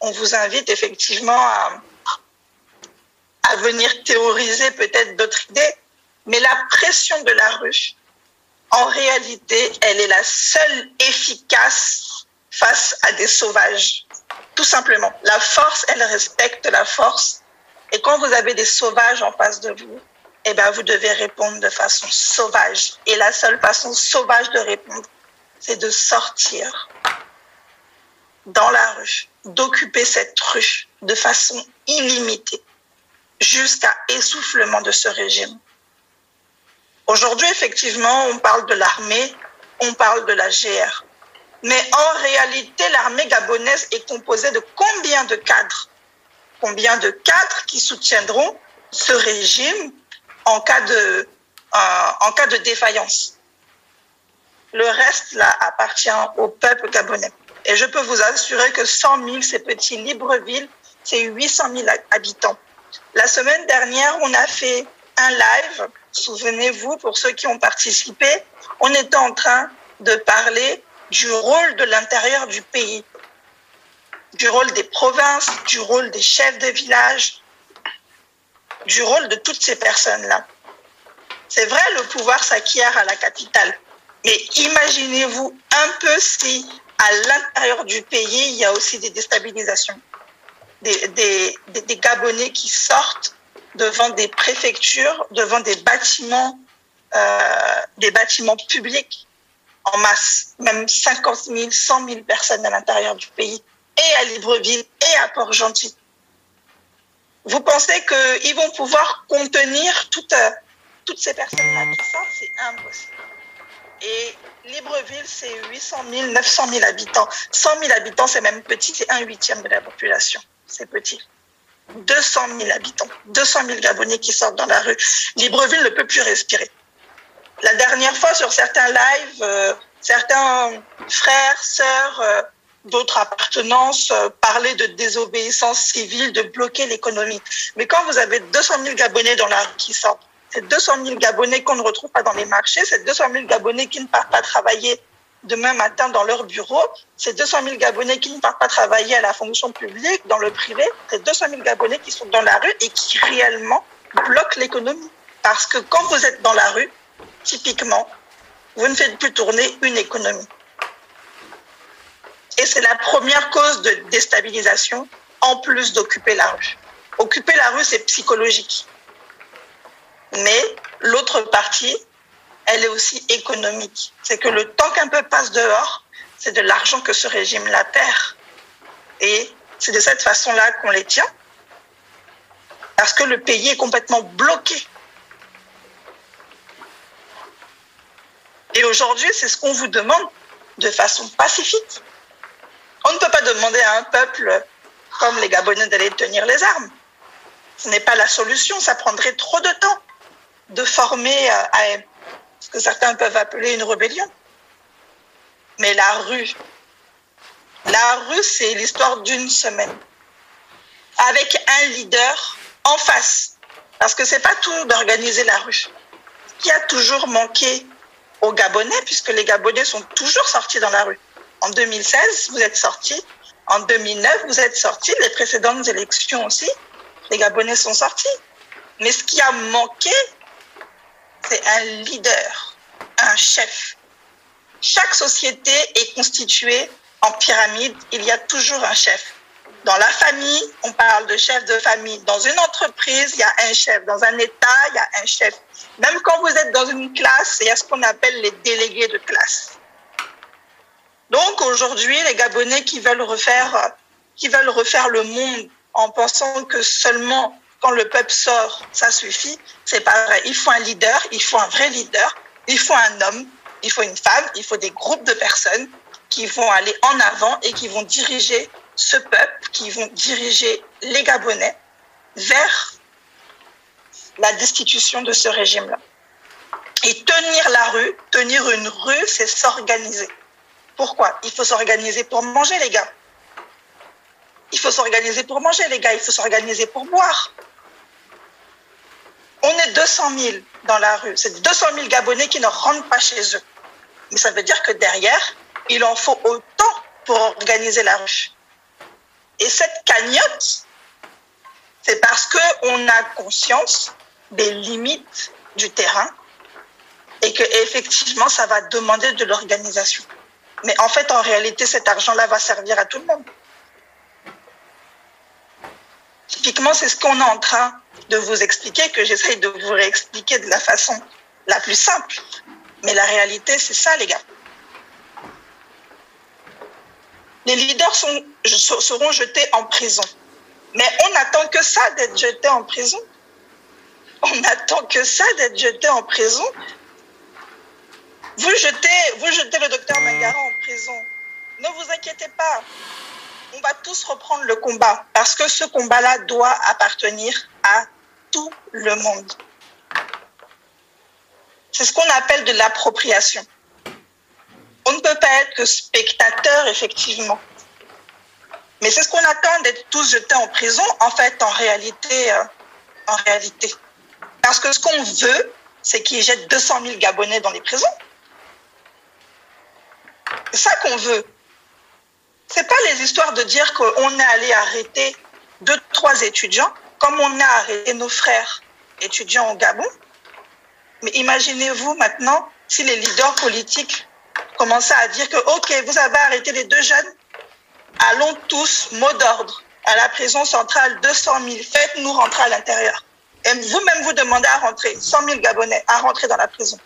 on vous invite effectivement à, à venir théoriser peut-être d'autres idées, mais la pression de la rue, en réalité, elle est la seule efficace face à des sauvages. Tout simplement. La force, elle respecte la force. Et quand vous avez des sauvages en face de vous, eh ben, vous devez répondre de façon sauvage. Et la seule façon sauvage de répondre, c'est de sortir dans la rue, d'occuper cette rue de façon illimitée jusqu'à essoufflement de ce régime. Aujourd'hui, effectivement, on parle de l'armée, on parle de la GR. Mais en réalité, l'armée gabonaise est composée de combien de cadres? Combien de cadres qui soutiendront ce régime en cas de, euh, en cas de défaillance? Le reste, là, appartient au peuple gabonais. Et je peux vous assurer que 100 000, ces petits Libreville, c'est 800 000 habitants. La semaine dernière, on a fait un live, souvenez-vous, pour ceux qui ont participé, on était en train de parler du rôle de l'intérieur du pays, du rôle des provinces, du rôle des chefs de village, du rôle de toutes ces personnes-là. C'est vrai, le pouvoir s'acquiert à la capitale, mais imaginez-vous un peu si à l'intérieur du pays, il y a aussi des déstabilisations, des, Gabonais qui sortent devant des préfectures, devant des bâtiments, euh, des bâtiments publics en masse, même 50 000, 100 000 personnes à l'intérieur du pays, et à Libreville, et à Port-Gentil. Vous pensez qu'ils vont pouvoir contenir toutes, euh, toutes ces personnes-là? Tout ça, c'est impossible. Et Libreville, c'est 800 000, 900 000 habitants. 100 000 habitants, c'est même petit, c'est un huitième de la population. C'est petit. 200 000 habitants, 200 000 Gabonais qui sortent dans la rue. Libreville ne peut plus respirer. La dernière fois, sur certains lives, euh, certains frères, sœurs, euh, d'autres appartenances euh, parlaient de désobéissance civile, de bloquer l'économie. Mais quand vous avez 200 000 Gabonais dans la rue qui sortent, c'est 200 000 Gabonais qu'on ne retrouve pas dans les marchés, c'est 200 000 Gabonais qui ne partent pas travailler demain matin dans leur bureau, c'est 200 000 Gabonais qui ne partent pas travailler à la fonction publique, dans le privé, c'est 200 000 Gabonais qui sont dans la rue et qui réellement bloquent l'économie. Parce que quand vous êtes dans la rue, typiquement, vous ne faites plus tourner une économie. Et c'est la première cause de déstabilisation, en plus d'occuper la rue. Occuper la rue, c'est psychologique. Mais l'autre partie, elle est aussi économique. C'est que le temps qu'un peu passe dehors, c'est de l'argent que ce régime la perd. Et c'est de cette façon-là qu'on les tient. Parce que le pays est complètement bloqué. Et aujourd'hui, c'est ce qu'on vous demande de façon pacifique. On ne peut pas demander à un peuple comme les Gabonais d'aller tenir les armes. Ce n'est pas la solution, ça prendrait trop de temps de former euh, à ce que certains peuvent appeler une rébellion. Mais la rue, la rue, c'est l'histoire d'une semaine. Avec un leader en face. Parce que c'est pas tout d'organiser la rue. Ce qui a toujours manqué aux Gabonais, puisque les Gabonais sont toujours sortis dans la rue. En 2016, vous êtes sortis. En 2009, vous êtes sortis. Les précédentes élections aussi, les Gabonais sont sortis. Mais ce qui a manqué, c'est un leader, un chef. Chaque société est constituée en pyramide. Il y a toujours un chef. Dans la famille, on parle de chef de famille. Dans une entreprise, il y a un chef. Dans un État, il y a un chef. Même quand vous êtes dans une classe, il y a ce qu'on appelle les délégués de classe. Donc aujourd'hui, les Gabonais qui veulent refaire, qui veulent refaire le monde en pensant que seulement quand le peuple sort, ça suffit, c'est pas vrai. Il faut un leader, il faut un vrai leader, il faut un homme, il faut une femme, il faut des groupes de personnes qui vont aller en avant et qui vont diriger ce peuple, qui vont diriger les Gabonais vers la destitution de ce régime-là. Et tenir la rue, tenir une rue, c'est s'organiser. Pourquoi? Il faut s'organiser pour manger, les gars. Il faut s'organiser pour manger, les gars. Il faut s'organiser pour boire. On est 200 000 dans la rue. C'est 200 000 Gabonais qui ne rentrent pas chez eux. Mais ça veut dire que derrière, il en faut autant pour organiser la rue. Et cette cagnotte, c'est parce qu'on a conscience des limites du terrain et que effectivement, ça va demander de l'organisation. Mais en fait, en réalité, cet argent-là va servir à tout le monde. Typiquement, c'est ce qu'on est en train de vous expliquer, que j'essaye de vous réexpliquer de la façon la plus simple. Mais la réalité, c'est ça, les gars. Les leaders sont, seront jetés en prison. Mais on n'attend que ça d'être jeté en prison. On n'attend que ça d'être jeté en prison. Vous jetez, vous jetez le docteur Mangara en prison. Ne vous inquiétez pas. On va tous reprendre le combat parce que ce combat-là doit appartenir à tout le monde. C'est ce qu'on appelle de l'appropriation. On ne peut pas être que spectateur, effectivement. Mais c'est ce qu'on attend d'être tous jetés en prison, en fait, en réalité. Euh, en réalité. Parce que ce qu'on veut, c'est qu'ils jettent 200 000 Gabonais dans les prisons. C'est ça qu'on veut. C'est pas les histoires de dire qu'on est allé arrêter deux, trois étudiants, comme on a arrêté nos frères étudiants au Gabon. Mais imaginez-vous maintenant si les leaders politiques commençaient à dire que, OK, vous avez arrêté les deux jeunes, allons tous, mot d'ordre, à la prison centrale, 200 000, faites-nous rentrer à l'intérieur. Et vous-même vous demandez à rentrer, 100 000 Gabonais, à rentrer dans la prison.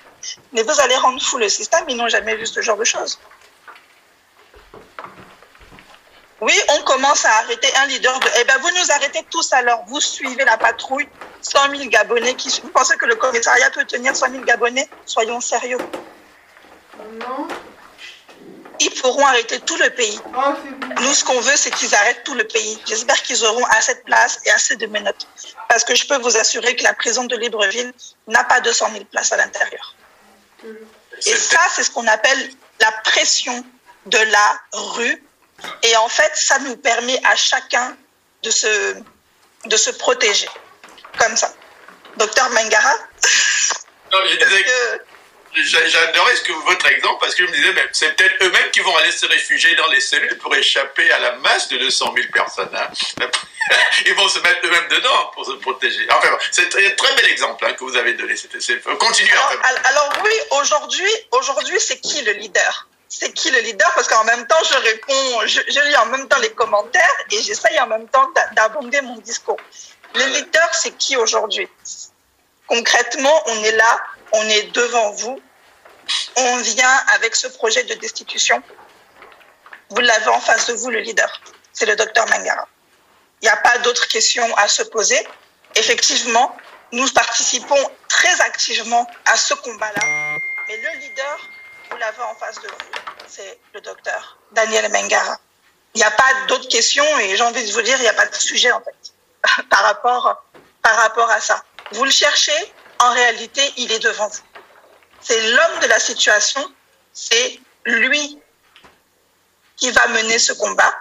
Mais vous allez rendre fou le système, ils n'ont jamais vu ce genre de choses. Oui, on commence à arrêter un leader de. Eh bien, vous nous arrêtez tous alors. Vous suivez la patrouille. 100 000 Gabonais qui. Vous pensez que le commissariat peut tenir 100 000 Gabonais? Soyons sérieux. Non. Ils pourront arrêter tout le pays. Ah, nous, ce qu'on veut, c'est qu'ils arrêtent tout le pays. J'espère qu'ils auront assez de place et assez de menottes. Parce que je peux vous assurer que la prison de Libreville n'a pas 200 000 places à l'intérieur. Et ça, c'est ce qu'on appelle la pression de la rue et en fait, ça nous permet à chacun de se, de se protéger. Comme ça. Docteur Mangara? Non, je disais J'adorais ce que votre exemple parce que je me disais, ben, c'est peut-être eux-mêmes qui vont aller se réfugier dans les cellules pour échapper à la masse de 200 000 personnes. Hein. Ils vont se mettre eux-mêmes dedans pour se protéger. Enfin, c'est un très bel exemple hein, que vous avez donné. Continuez. Alors, alors oui, aujourd'hui, aujourd'hui, c'est qui le leader? C'est qui le leader? Parce qu'en même temps, je réponds, je, lis en même temps les commentaires et j'essaye en même temps d'abonder mon discours. Le leader, c'est qui aujourd'hui? Concrètement, on est là, on est devant vous, on vient avec ce projet de destitution. Vous l'avez en face de vous, le leader. c'est le docteur Mangara. Il n'y a pas d'autres questions à se poser. Effectivement, nous participons très activement à ce combat-là. Mais le leader, vous l'avez en face de vous, c'est le docteur Daniel Mengara. Il n'y a pas d'autres questions et j'ai envie de vous dire, il n'y a pas de sujet en fait par rapport, par rapport à ça. Vous le cherchez, en réalité, il est devant vous. C'est l'homme de la situation, c'est lui qui va mener ce combat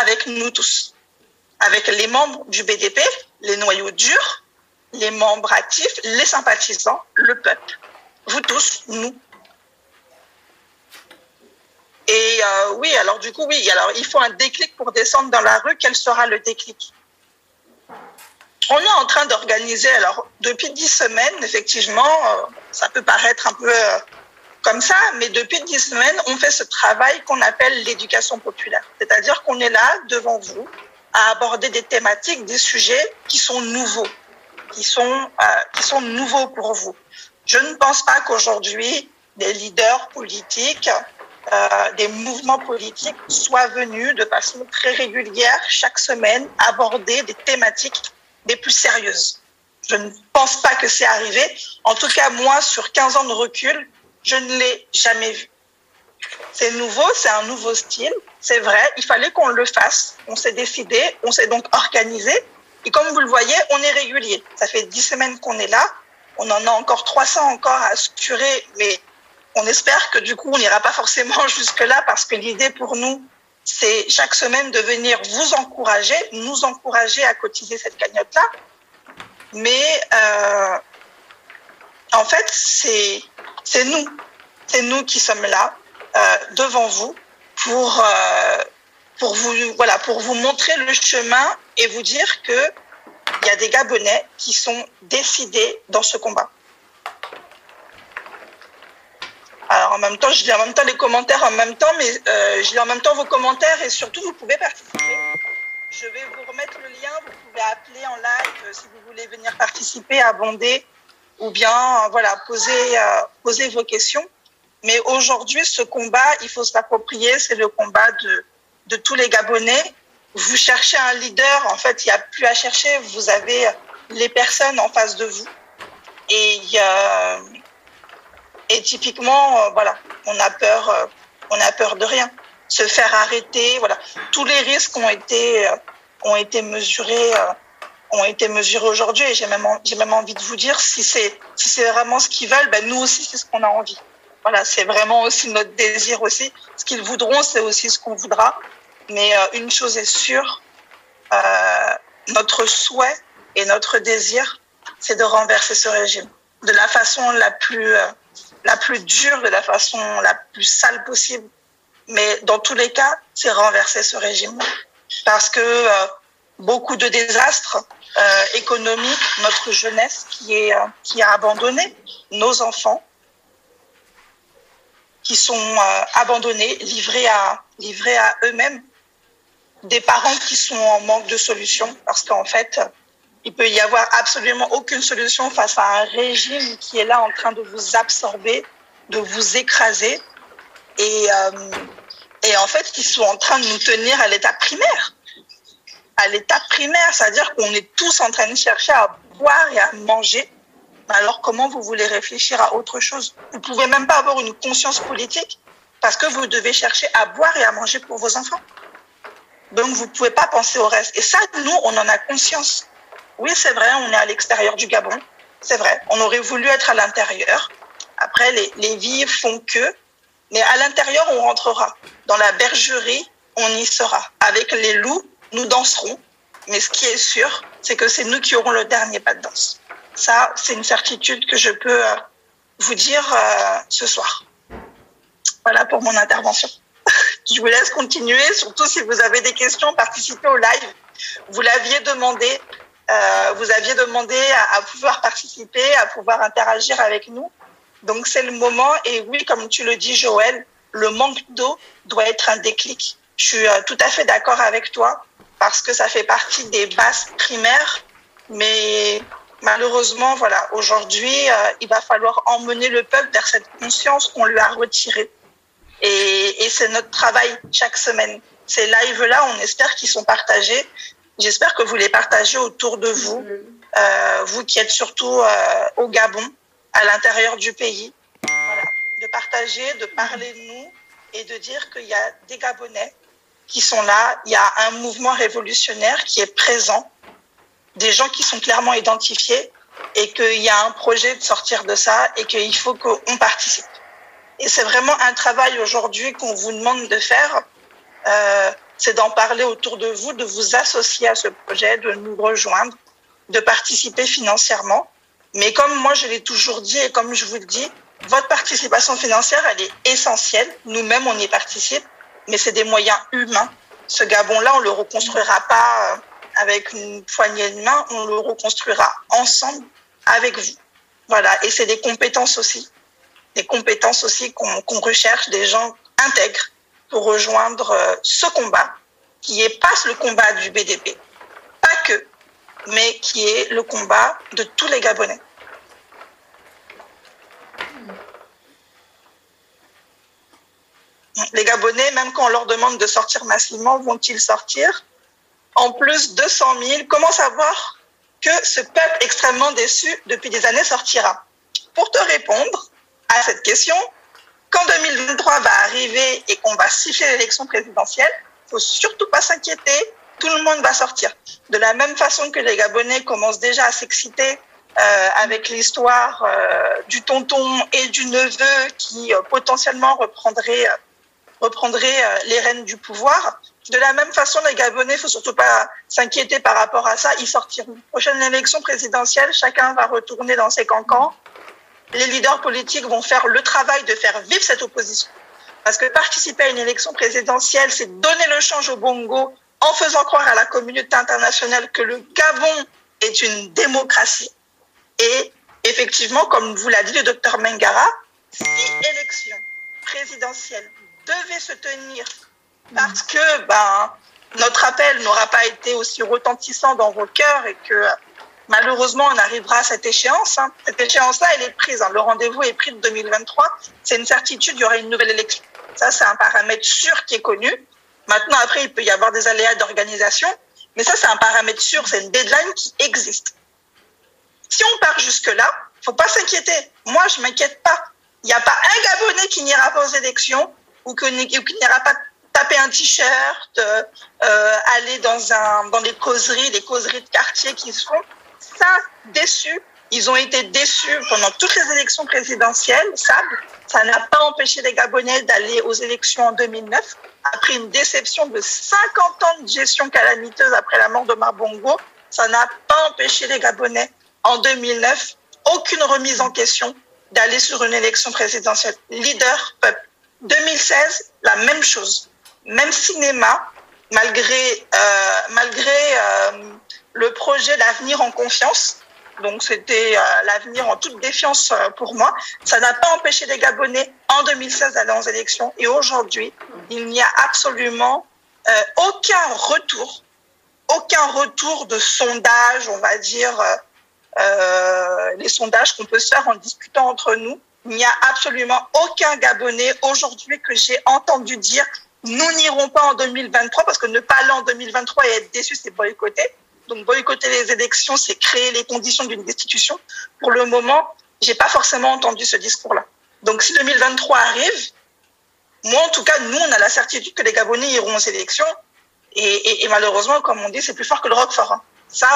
avec nous tous, avec les membres du BDP, les noyaux durs, les membres actifs, les sympathisants, le peuple. Vous tous, nous. Et euh, oui, alors du coup, oui, alors il faut un déclic pour descendre dans la rue. Quel sera le déclic? On est en train d'organiser, alors depuis dix semaines, effectivement, euh, ça peut paraître un peu euh, comme ça, mais depuis dix semaines, on fait ce travail qu'on appelle l'éducation populaire. C'est-à-dire qu'on est là devant vous à aborder des thématiques, des sujets qui sont nouveaux, qui sont, qui sont nouveaux pour vous. Je ne pense pas qu'aujourd'hui, des leaders politiques euh, des mouvements politiques soient venus de façon très régulière chaque semaine aborder des thématiques les plus sérieuses. Je ne pense pas que c'est arrivé. En tout cas, moi, sur 15 ans de recul, je ne l'ai jamais vu. C'est nouveau, c'est un nouveau style, c'est vrai, il fallait qu'on le fasse. On s'est décidé, on s'est donc organisé. Et comme vous le voyez, on est régulier. Ça fait 10 semaines qu'on est là. On en a encore 300 encore à assurer, mais on espère que du coup, on n'ira pas forcément jusque-là parce que l'idée pour nous, c'est chaque semaine de venir vous encourager, nous encourager à cotiser cette cagnotte-là. Mais euh, en fait, c'est c'est nous, c'est nous qui sommes là euh, devant vous pour euh, pour vous voilà pour vous montrer le chemin et vous dire que il y a des Gabonais qui sont décidés dans ce combat. Alors en même temps, je lis en même temps les commentaires en même temps, mais euh, je lis en même temps vos commentaires et surtout vous pouvez participer. Je vais vous remettre le lien, vous pouvez appeler en live euh, si vous voulez venir participer, abonder ou bien euh, voilà poser poser vos questions. Mais aujourd'hui, ce combat, il faut s'approprier, c'est le combat de de tous les Gabonais. Vous cherchez un leader, en fait, il n'y a plus à chercher. Vous avez les personnes en face de vous et a et typiquement, euh, voilà, on a peur, euh, on a peur de rien. Se faire arrêter, voilà, tous les risques ont été euh, ont été mesurés ont été mesurés aujourd'hui et j'ai même j'ai même envie de vous dire si c'est si c'est vraiment ce qu'ils veulent, ben nous aussi c'est ce qu'on a envie. Voilà, c'est vraiment aussi notre désir aussi. Ce qu'ils voudront, c'est aussi ce qu'on voudra. Mais une chose est sûre, euh, notre souhait et notre désir, c'est de renverser ce régime de la façon la plus la plus dure, de la façon la plus sale possible. Mais dans tous les cas, c'est renverser ce régime. Parce que euh, beaucoup de désastres euh, économiques, notre jeunesse qui est euh, qui a abandonné, nos enfants qui sont abandonnés, livrés à livrés à eux-mêmes, des parents qui sont en manque de solutions parce qu'en fait, il peut y avoir absolument aucune solution face à un régime qui est là en train de vous absorber, de vous écraser, et, euh, et en fait, qui sont en train de nous tenir à l'état primaire. À l'état primaire, c'est-à-dire qu'on est tous en train de chercher à boire et à manger. Alors, comment vous voulez réfléchir à autre chose? Vous pouvez même pas avoir une conscience politique parce que vous devez chercher à boire et à manger pour vos enfants. Donc, vous pouvez pas penser au reste. Et ça, nous, on en a conscience. Oui, c'est vrai, on est à l'extérieur du Gabon. C'est vrai, on aurait voulu être à l'intérieur. Après, les, les vies font que. Mais à l'intérieur, on rentrera. Dans la bergerie, on y sera. Avec les loups, nous danserons. Mais ce qui est sûr, c'est que c'est nous qui aurons le dernier pas de danse. Ça, c'est une certitude que je peux euh, vous dire euh, ce soir. Voilà pour mon intervention. je vous laisse continuer, surtout si vous avez des questions, participez au live. Vous l'aviez demandé, vous aviez demandé à, à, pouvoir participer, à pouvoir interagir avec nous. Donc c'est le moment. Et oui, comme tu le dis, Joël, le manque d'eau doit être un déclic. Je suis euh, tout à fait d'accord avec toi parce que ça fait partie des bases primaires. Mais malheureusement, voilà, aujourd'hui, euh, il va falloir emmener le peuple vers cette conscience qu'on lui a retirée. Et, et c'est notre travail chaque semaine. ces lives-là, on espère qu'ils sont partagés. J'espère que vous les partagez autour de vous, euh, vous qui êtes surtout euh, au Gabon, à l'intérieur du pays. Voilà. De partager, de parler de nous et de dire qu'il y a des Gabonais qui sont là. Il y a un mouvement révolutionnaire qui est présent, des gens qui sont clairement identifiés et qu'il y a un projet de sortir de ça et qu'il faut qu'on participe. Et c'est vraiment un travail aujourd'hui qu'on vous demande de faire. Euh, c'est d'en parler autour de vous, de vous associer à ce projet, de nous rejoindre, de participer financièrement. Mais comme moi je l'ai toujours dit et comme je vous le dis, votre participation financière, elle est essentielle. Nous-mêmes, on y participe, mais c'est des moyens humains. Ce Gabon-là, on le reconstruira pas euh, avec une poignée de main, on le reconstruira ensemble avec vous. Voilà, et c'est des compétences aussi, des compétences aussi qu'on recherche, des gens intègres pour rejoindre euh, ce combat, qui est pas le combat du BDP, pas que, mais qui est le combat de tous les Gabonais. Les Gabonais, même quand on leur demande de sortir massivement, vont-ils sortir? En plus, 200 000, comment savoir que ce peuple extrêmement déçu depuis des années sortira? Pour te répondre à cette question, quand 2023 va arriver et qu'on va siffler l'élection présidentielle, faut surtout pas s'inquiéter, tout le monde va sortir. De la même façon que les Gabonais commencent déjà à s'exciter euh, avec l'histoire euh, du tonton et du neveu qui euh, potentiellement reprendraient, reprendraient les rênes du pouvoir. De la même façon, les Gabonais, faut surtout pas s'inquiéter par rapport à ça. Ils sortiront. Prochaine élection présidentielle, chacun va retourner dans ses cancans les leaders politiques vont faire le travail de faire vivre cette opposition. Parce que participer à une élection présidentielle, c'est donner le change au Bongo en faisant croire à la communauté internationale que le Gabon est une démocratie. Et effectivement, comme vous l'a dit le docteur Mengara, si élection présidentielle devait se tenir parce que ben, notre appel n'aura pas été aussi retentissant dans vos cœurs et que Malheureusement, on arrivera à cette échéance. Hein. Cette échéance-là, elle est prise. Hein. Le rendez-vous est pris de 2023. C'est une certitude, il y aura une nouvelle élection. Ça, c'est un paramètre sûr qui est connu. Maintenant, après, il peut y avoir des aléas d'organisation. Mais ça, c'est un paramètre sûr. C'est une deadline qui existe. Si on part jusque-là, faut pas s'inquiéter. Moi, je m'inquiète pas. Il n'y a pas un Gabonais qui n'ira pas aux élections ou qui n'ira pas taper un t-shirt, euh, aller dans, dans les causeries, les causeries de quartier qui se font ça. Ils ont été déçus pendant toutes les élections présidentielles, Ça n'a pas empêché les Gabonais d'aller aux élections en 2009. Après une déception de 50 ans de gestion calamiteuse après la mort de Marbongo, ça n'a pas empêché les Gabonais en 2009, aucune remise en question, d'aller sur une élection présidentielle. Leader, peuple. 2016, la même chose. Même cinéma, malgré, euh, malgré euh, le projet L'avenir en confiance. Donc c'était euh, l'avenir en toute défiance euh, pour moi. Ça n'a pas empêché les Gabonais en 2016 d'aller aux élections. Et aujourd'hui, il n'y a absolument euh, aucun retour, aucun retour de sondage, on va dire, les sondages qu'on peut se faire en discutant entre nous. Il n'y a absolument aucun Gabonais aujourd'hui que j'ai entendu dire nous n'irons pas en 2023 parce que ne pas aller en 2023 et être déçu, c'est boycotter. Donc boycotter les élections, c'est créer les conditions d'une destitution. Pour le moment, j'ai pas forcément entendu ce discours-là. Donc si 2023 arrive, moi en tout cas, nous on a la certitude que les Gabonais iront aux élections. Et, malheureusement, comme on dit, c'est plus fort que le Roquefort. Hein. Ça,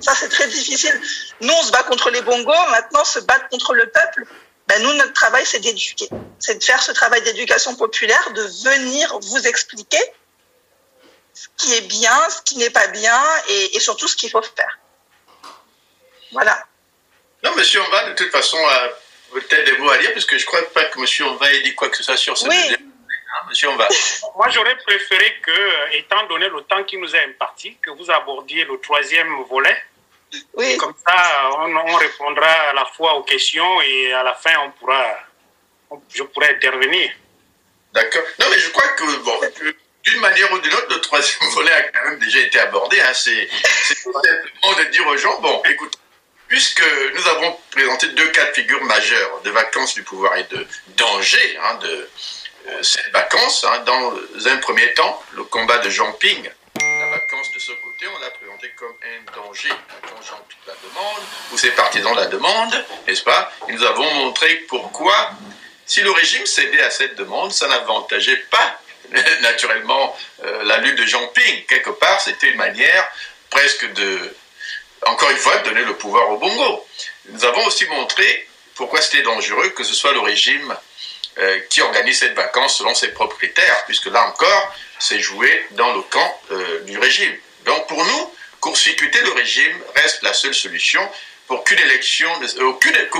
ça c'est très difficile. Nous on se bat contre les bongos, maintenant se battre contre le peuple. Ben nous notre travail c'est d'éduquer, c'est de faire ce travail d'éducation populaire, de venir vous expliquer ce qui est bien, ce qui n'est pas bien et, surtout ce qu'il faut faire. Voilà. Non, monsieur, on va de toute façon peut-être des mots à dire, parce que je ne crois pas que monsieur on va ait dit quoi que ce soit sur ce oui. Hein, monsieur, on va. Moi, j'aurais préféré que, étant donné le temps qui nous est imparti, que vous abordiez le troisième volet. Oui. Comme ça, on, répondra à la fois aux questions et à la fin, on pourra, je pourrai intervenir. D'accord. Non, mais je crois que, bon, d'une manière ou d'une autre, le troisième volet a quand même déjà été abordé. Hein. C'est simplement de dire aux gens, bon, écoute, puisque nous avons présenté deux cas de figure majeurs de vacances du pouvoir et de danger hein, de, euh, cette vacance, hein, dans un premier temps, le combat de Jean Ping, la vacance de ce côté, on l'a présenté comme un danger quand Jean Ping la demande, ou ses partisans la demandent, n'est-ce pas? Et nous avons montré pourquoi, si le régime cédait à cette demande, ça n'avantageait pas naturellement euh, la lutte de Jean Ping. Quelque part, c'était une manière presque de, encore une fois, de donner le pouvoir au Bongo. Nous avons aussi montré pourquoi c'était dangereux que ce soit le régime euh, qui organise cette vacance selon ses propres critères, puisque là encore, c'est joué dans le camp euh, du régime. Donc pour nous, court-circuiter le régime reste la seule solution pour qu'une élection,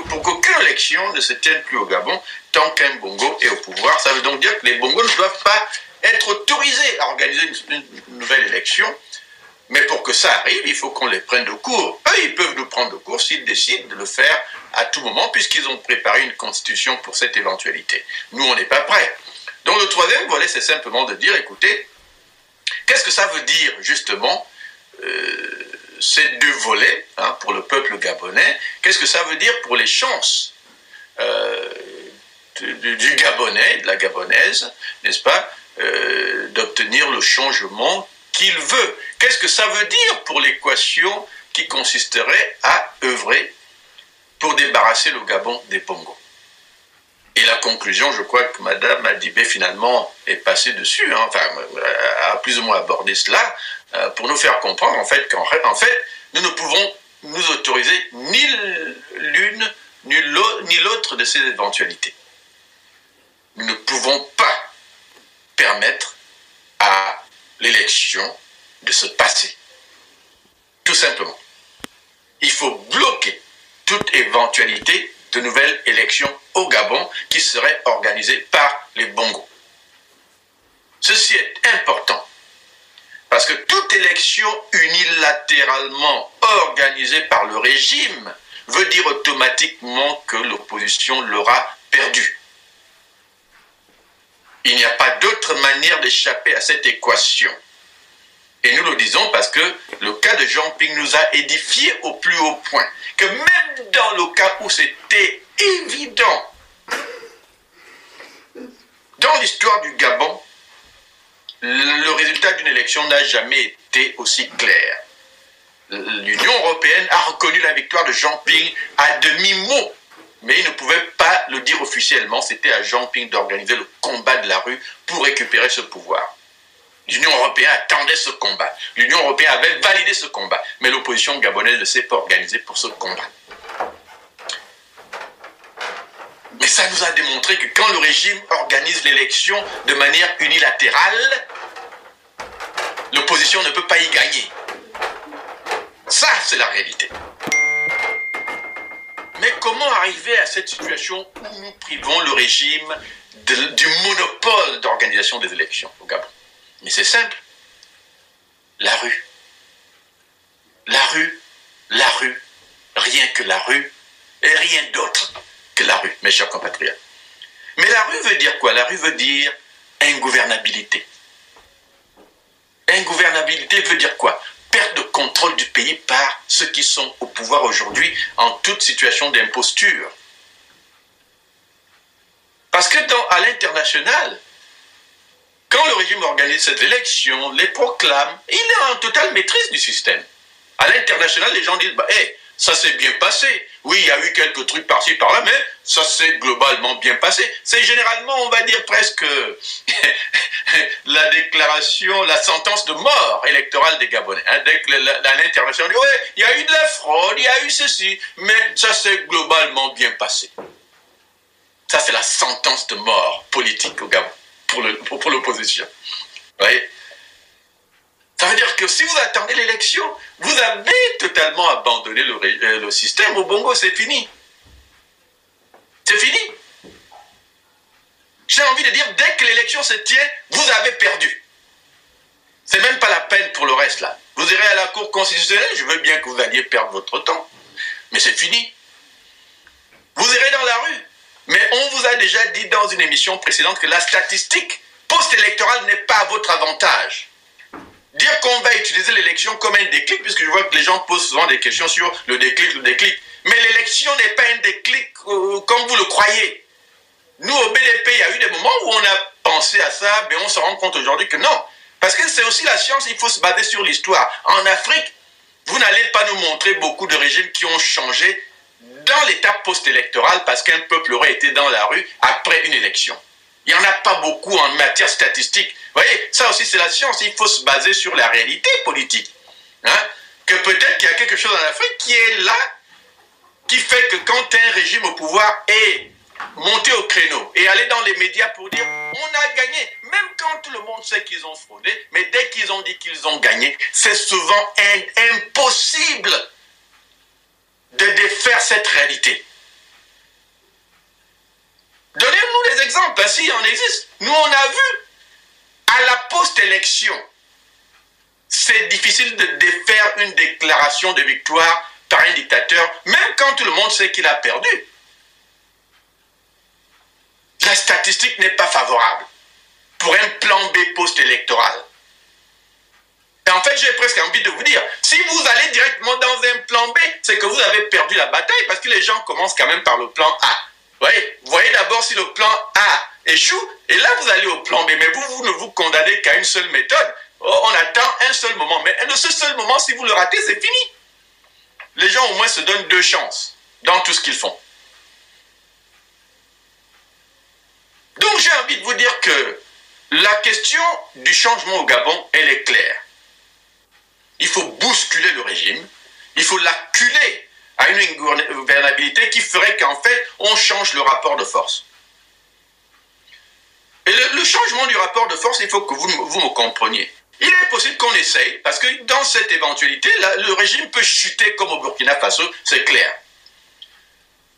pour qu'aucune élection ne se tienne plus au Gabon tant qu'un Bongo est au pouvoir. Ça veut donc dire que les Bongos ne doivent pas être autorisés à organiser une, nouvelle élection. Mais pour que ça arrive, il faut qu'on les prenne de court. Eux, ils peuvent nous prendre de court s'ils décident de le faire à tout moment, puisqu'ils ont préparé une constitution pour cette éventualité. Nous, on n'est pas prêts. Donc le troisième volet, c'est simplement de dire, écoutez, qu'est-ce que ça veut dire justement euh, ces deux volets hein, pour le peuple gabonais Qu'est-ce que ça veut dire pour les chances euh, du, Gabonais, de la Gabonaise, n'est-ce pas, euh, d'obtenir le changement qu'il veut? Qu'est-ce que ça veut dire pour l'équation qui consisterait à œuvrer pour débarrasser le Gabon des Pongos? Et la conclusion, je crois que Madame Adibé finalement est passée dessus, hein, enfin a plus ou moins abordé cela, euh, pour nous faire comprendre en fait qu'en en fait, nous ne pouvons nous autoriser ni l'une ni l'autre de ces éventualités. Nous ne pouvons pas permettre à l'élection de se passer. Tout simplement. Il faut bloquer toute éventualité de nouvelles élections au Gabon qui seraient organisées par les Bongos. Ceci est important parce que toute élection unilatéralement organisée par le régime veut dire automatiquement que l'opposition l'aura perdue. Il n'y a pas d'autre manière d'échapper à cette équation. Et nous le disons parce que le cas de Jean Ping nous a édifié au plus haut point. Que même dans le cas où c'était évident, dans l'histoire du Gabon, le résultat d'une élection n'a jamais été aussi clair. L'Union européenne a reconnu la victoire de Jean Ping à demi-mot, mais il ne pouvait pas le dire officiellement. C'était à Jean Ping d'organiser le combat de la rue pour récupérer ce pouvoir. L'Union européenne attendait ce combat. L'Union européenne avait validé ce combat. Mais l'opposition gabonaise ne s'est pas organisée pour ce combat. Mais ça nous a démontré que quand le régime organise l'élection de manière unilatérale, l'opposition ne peut pas y gagner. Ça, c'est la réalité. Mais comment arriver à cette situation où nous privons le régime du monopole d'organisation des élections au Gabon? Mais c'est simple. La rue. La rue, la rue, rien que la rue, et rien d'autre la rue, mes chers compatriotes. Mais la rue veut dire quoi? La rue veut dire ingouvernabilité. Ingouvernabilité veut dire quoi? Perte de contrôle du pays par ceux qui sont au pouvoir aujourd'hui en toute situation d'imposture. Parce que dans, à l'international, quand le régime organise cette élection, les proclame, il est en totale maîtrise du système. À l'international, les gens disent, bah, ça s'est bien passé. Oui, il y a eu quelques trucs par-ci, par-là, mais ça s'est globalement bien passé. C'est généralement, on va dire presque la déclaration, la sentence de mort électorale des Gabonais. Hein, à l'international, oui, il y a eu de la fraude, il y a eu ceci, mais ça s'est globalement bien passé. Ça, c'est la sentence de mort politique au Gabon pour l'opposition. Pour, voyez? Ça veut dire que si vous attendez l'élection, vous avez totalement abandonné le, euh, le système. Au Bongo, c'est fini. C'est fini. J'ai envie de dire, dès que l'élection se tient, vous avez perdu. C'est même pas la peine pour le reste là. Vous irez à la Cour constitutionnelle, je veux bien que vous alliez perdre votre temps. Mais c'est fini. Vous irez dans la rue. Mais on vous a déjà dit dans une émission précédente que la statistique post-électorale n'est pas à votre avantage. Dire qu'on va utiliser l'élection comme un déclic, puisque je vois que les gens posent souvent des questions sur le déclic, le déclic. Mais l'élection n'est pas un déclic euh, comme vous le croyez. Nous, au BDP, il y a eu des moments où on a pensé à ça, mais on se rend compte aujourd'hui que non. Parce que c'est aussi la science, il faut se baser sur l'histoire. En Afrique, vous n'allez pas nous montrer beaucoup de régimes qui ont changé dans l'étape post-électorale parce qu'un peuple aurait été dans la rue après une élection. Il n'y en a pas beaucoup en matière statistique. Vous voyez, ça aussi c'est la science, il faut se baser sur la réalité politique. Hein? Que peut-être qu'il y a quelque chose en Afrique qui est là, qui fait que quand un régime au pouvoir est monter au créneau et aller dans les médias pour dire on a gagné, même quand tout le monde sait qu'ils ont fraudé, mais dès qu'ils ont dit qu'ils ont gagné, c'est souvent impossible de défaire cette réalité. Donnez-nous des exemples, si il en existe. Nous, on a vu, à la post-élection, c'est difficile de défaire une déclaration de victoire par un dictateur, même quand tout le monde sait qu'il a perdu la statistique n'est pas favorable pour un plan B post-électoral. Et en fait, j'ai presque envie de vous dire, si vous allez directement dans un plan B, c'est que vous avez perdu la bataille parce que les gens commencent quand même par le plan A. Voyez, voyez d'abord si le plan A échoue, et là vous allez au plan B. Mais vous, vous ne vous condamnez qu'à une seule méthode. Oh, on attend un seul moment. Mais de ce seul moment, si vous le ratez, c'est fini. Les gens au moins se donnent deux chances dans tout ce qu'ils font. Donc j'ai envie de vous dire que la question du changement au Gabon, elle est claire. Il faut bousculer le régime, il faut l'acculer à une gouvernabilité qui ferait qu'en fait, on change le rapport de force. Et le, changement du rapport de force, il faut que vous, vous me compreniez. Il est possible qu'on essaye, parce que dans cette éventualité, le régime peut chuter comme au Burkina Faso, c'est clair.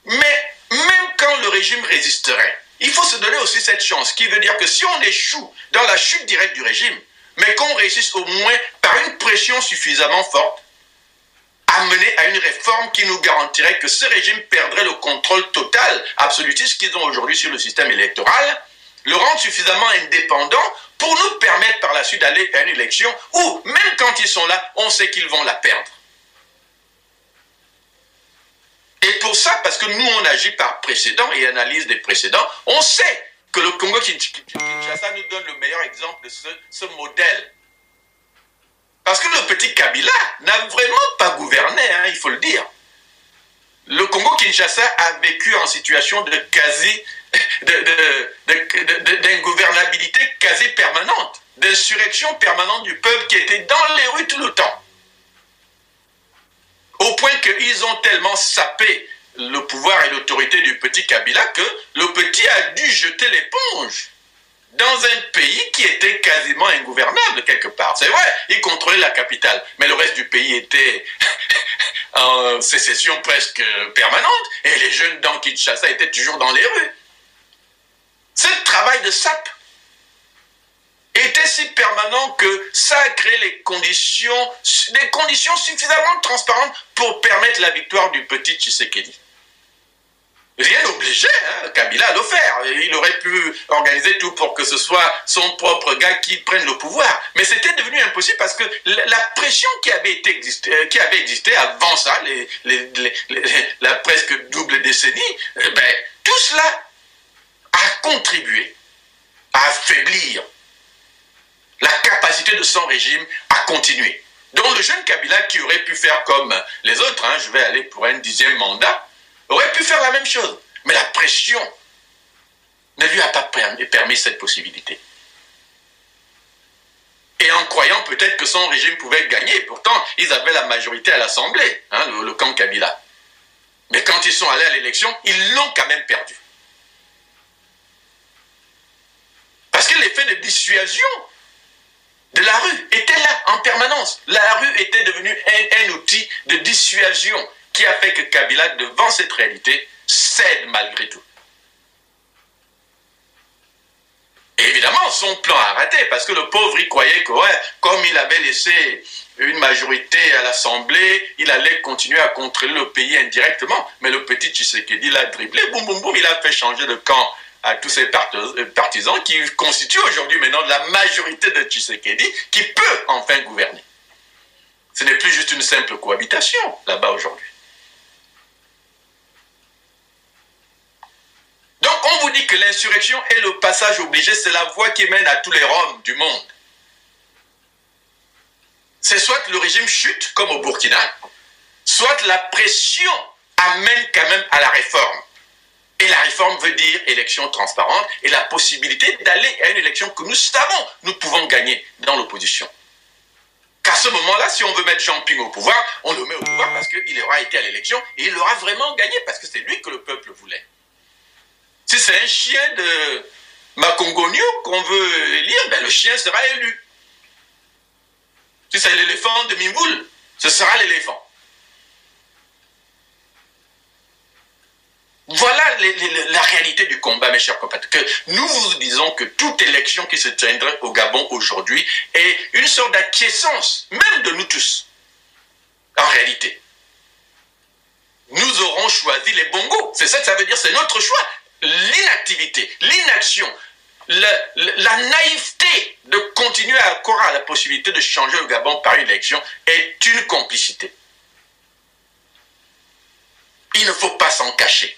Mais même quand le régime résisterait, il faut se donner aussi cette chance, qui veut dire que si on échoue dans la chute directe du régime, mais qu'on réussisse au moins par une pression suffisamment forte, à mener à une réforme qui nous garantirait que ce régime perdrait le contrôle total, absolutiste qu'ils ont aujourd'hui sur le système électoral, le rendre suffisamment indépendant pour nous permettre par la suite d'aller à une élection où, même quand ils sont là, on sait qu'ils vont la perdre. Et pour ça, parce que nous, on agit par précédent et analyse des précédents, on sait que le Congo Kinshasa nous donne le meilleur exemple de ce, modèle. Parce que le petit Kabila n'a vraiment pas gouverné, hein, il faut le dire. Le Congo Kinshasa a vécu en situation de quasi d'ingouvernabilité quasi permanente, d'insurrection permanente du peuple qui était dans les rues tout le temps. Au point qu'ils ont tellement sapé le pouvoir et l'autorité du petit Kabila que le petit a dû jeter l'éponge dans un pays qui était quasiment ingouvernable quelque part. C'est vrai, il contrôlait la capitale, mais le reste du pays était en sécession presque permanente et les jeunes dans Kinshasa étaient toujours dans les rues. Le travail de sape était si permanent que ça a créé les conditions, des conditions suffisamment transparentes pour permettre la victoire du petit Tshisekedi. Rien n'obligeait hein, Kabila à le faire. Il aurait pu organiser tout pour que ce soit son propre gars qui prenne le pouvoir. Mais c'était devenu impossible parce que la pression qui avait, existé, euh, qui avait existé avant ça, la presque double décennie, eh ben, tout cela a contribué à affaiblir la capacité de son régime à continuer. Donc le jeune Kabila qui aurait pu faire comme les autres, hein, je vais aller pour un dixième mandat, aurait pu faire la même chose. Mais la pression ne lui a pas permis cette possibilité. Et en croyant peut-être que son régime pouvait gagner, pourtant ils avaient la majorité à l'Assemblée, hein, le, le camp Kabila. Mais quand ils sont allés à l'élection, ils l'ont quand même perdu. Parce que l'effet de dissuasion de la rue était là en permanence. La rue était devenue un, outil de dissuasion qui a fait que Kabila, devant cette réalité, cède malgré tout. évidemment, son plan a raté parce que le pauvre, il croyait que, comme il avait laissé une majorité à l'Assemblée, il allait continuer à contrôler le pays indirectement. Mais le petit Tshisekedi l'a dribblé, boum, boum, boum, il a fait changer de camp à tous ces euh, partisans qui constituent aujourd'hui maintenant la majorité de Tshisekedi qui peut enfin gouverner. Ce n'est plus juste une simple cohabitation là-bas aujourd'hui. Donc on vous dit que l'insurrection est le passage obligé, c'est la voie qui mène à tous les Roms du monde. C'est soit le régime chute, comme au Burkina, soit la pression amène quand même à la réforme. Et la réforme veut dire élection transparente et la possibilité d'aller à une élection que nous savons nous pouvons gagner dans l'opposition. Qu'à ce moment-là, si on veut mettre Jean Ping au pouvoir, on le met au pouvoir parce qu'il aura été à l'élection et il aura vraiment gagné parce que c'est lui que le peuple voulait. Si c'est un chien de Macongonio qu'on veut élire, ben le chien sera élu. Si c'est l'éléphant de Mimboul, ce sera l'éléphant. Voilà la réalité du combat, mes chers compatriotes. Nous vous disons que toute élection qui se tiendrait au Gabon aujourd'hui est une sorte d'acquiescence, même de nous tous, en réalité. Nous aurons choisi les bongos. C'est ça que ça veut dire, c'est notre choix. L'inactivité, l'inaction, la, naïveté de continuer à à la possibilité de changer le Gabon par une élection est une complicité. Il ne faut pas s'en cacher.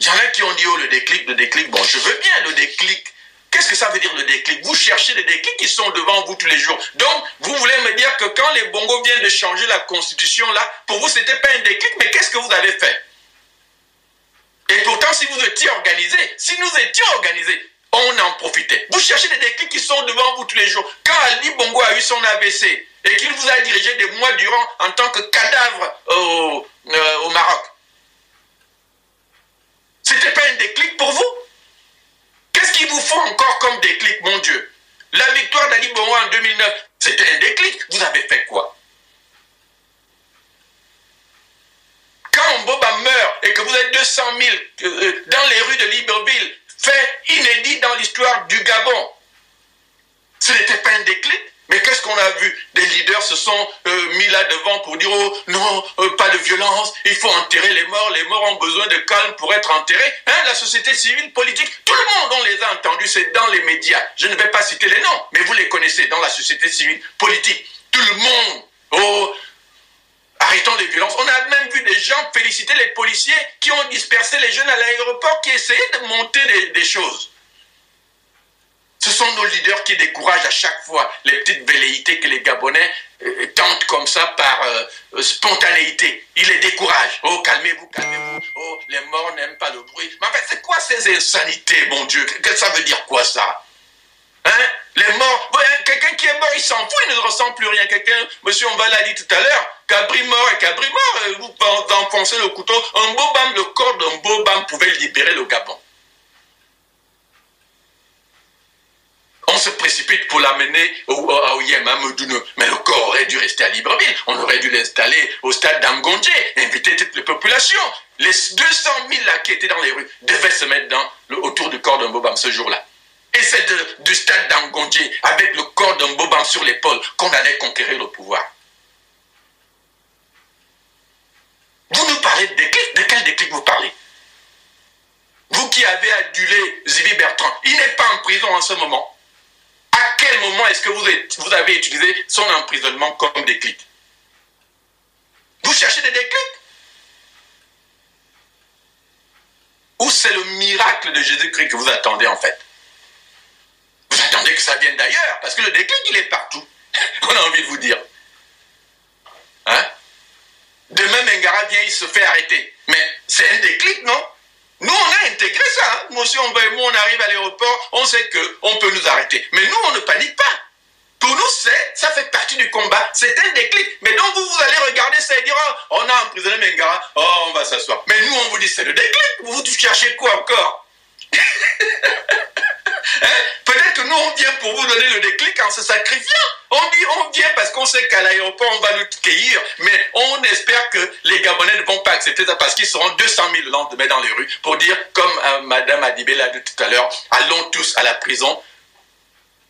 Il y en a qui ont dit, oh, le déclic, le déclic. Bon, je veux bien le déclic. Qu'est-ce que ça veut dire le déclic? Vous cherchez des déclics qui sont devant vous tous les jours. Donc, vous voulez me dire que quand les bongos viennent de changer la constitution, là, pour vous, ce n'était pas un déclic, mais qu'est-ce que vous avez fait? Et pourtant, si vous étiez organisé, si nous étions organisés, on en profitait. Vous cherchez des déclics qui sont devant vous tous les jours. Quand Ali Bongo a eu son AVC et qu'il vous a dirigé des mois durant en tant que cadavre au, euh, au Maroc, c'était pas un déclic pour vous? Qu'est-ce qu'il vous faut encore comme déclic, mon Dieu? La victoire d'Ali Bongo en 2009, c'était un déclic. Vous avez fait quoi? Quand meurt et que vous êtes 200 000 euh, dans les rues de Libreville, fait inédit dans l'histoire du Gabon, ce n'était pas un déclic mais qu'est-ce qu'on a vu? Des leaders se sont euh, mis là devant pour dire oh non, euh, pas de violence, il faut enterrer les morts, les morts ont besoin de calme pour être enterrés. Hein, la société civile, politique, tout le monde, on les a entendus, c'est dans les médias. Je ne vais pas citer les noms, mais vous les connaissez dans la société civile, politique. Tout le monde, oh, arrêtons les violences. On a même vu des gens féliciter les policiers qui ont dispersé les jeunes à l'aéroport, qui essayaient de monter des choses. Ce sont nos leaders qui découragent à chaque fois les petites velléités que les Gabonais euh, tentent comme ça par euh, euh, spontanéité. Ils les découragent. Oh, calmez-vous, calmez-vous. Oh, les morts n'aiment pas le bruit. Mais en fait, c'est quoi ces insanités, mon Dieu? Que, Ça veut dire quoi ça? Hein? Les morts, quelqu'un qui est mort, il s'en fout, il ne ressent plus rien. Quelqu'un, monsieur on l'a dit tout à l'heure, Cabri mort et Cabri mort, vous enfoncez le couteau. Un beau bam, le corps d'un beau bam pouvait libérer le Gabon. on se précipite pour l'amener à Oyem, à Mais le corps aurait dû rester à Libreville. On aurait dû l'installer au stade d'Amgondje, inviter toutes les populations. Les 200 000 là qui étaient dans les rues devaient se mettre dans, autour du corps d'un Bobam ce jour-là. Et c'est du stade d'Amgondje, avec le corps d'un Bobam sur l'épaule, qu'on allait conquérir le pouvoir. Vous nous de De quel déclic vous parlez Vous qui avez adulé Zivi Bertrand, il n'est pas en prison en ce moment. À quel moment est-ce que vous, avez utilisé son emprisonnement comme déclic Vous cherchez des déclics Ou c'est le miracle de Jésus-Christ que vous attendez en fait Vous attendez que ça vienne d'ailleurs, parce que le déclic, il est partout. On a envie de vous dire. Demain, Mengara vient, il se fait arrêter. Mais c'est un déclic, non? Nous, on a intégré ça. Hein. Moi aussi, on, on arrive à l'aéroport, on sait qu'on peut nous arrêter. Mais nous, on ne panique pas. Pour nous, c'est, ça fait partie du combat. C'est un déclic. Mais donc, vous, vous allez regarder ça et dire, oh, on a emprisonné Mengara, oh, on va s'asseoir. Mais nous, on vous dit, c'est le déclic. Vous, vous cherchez quoi encore? Hein? Peut-être que nous, on vient pour vous donner le déclic en se sacrifiant. On dit, on vient parce qu'on sait qu'à l'aéroport, on va nous cueillir. Mais on espère que les Gabonais ne vont pas accepter ça parce qu'ils seront 200 000 le lendemain dans les rues pour dire, comme euh, Madame Adibé l'a dit tout à l'heure, allons tous à la prison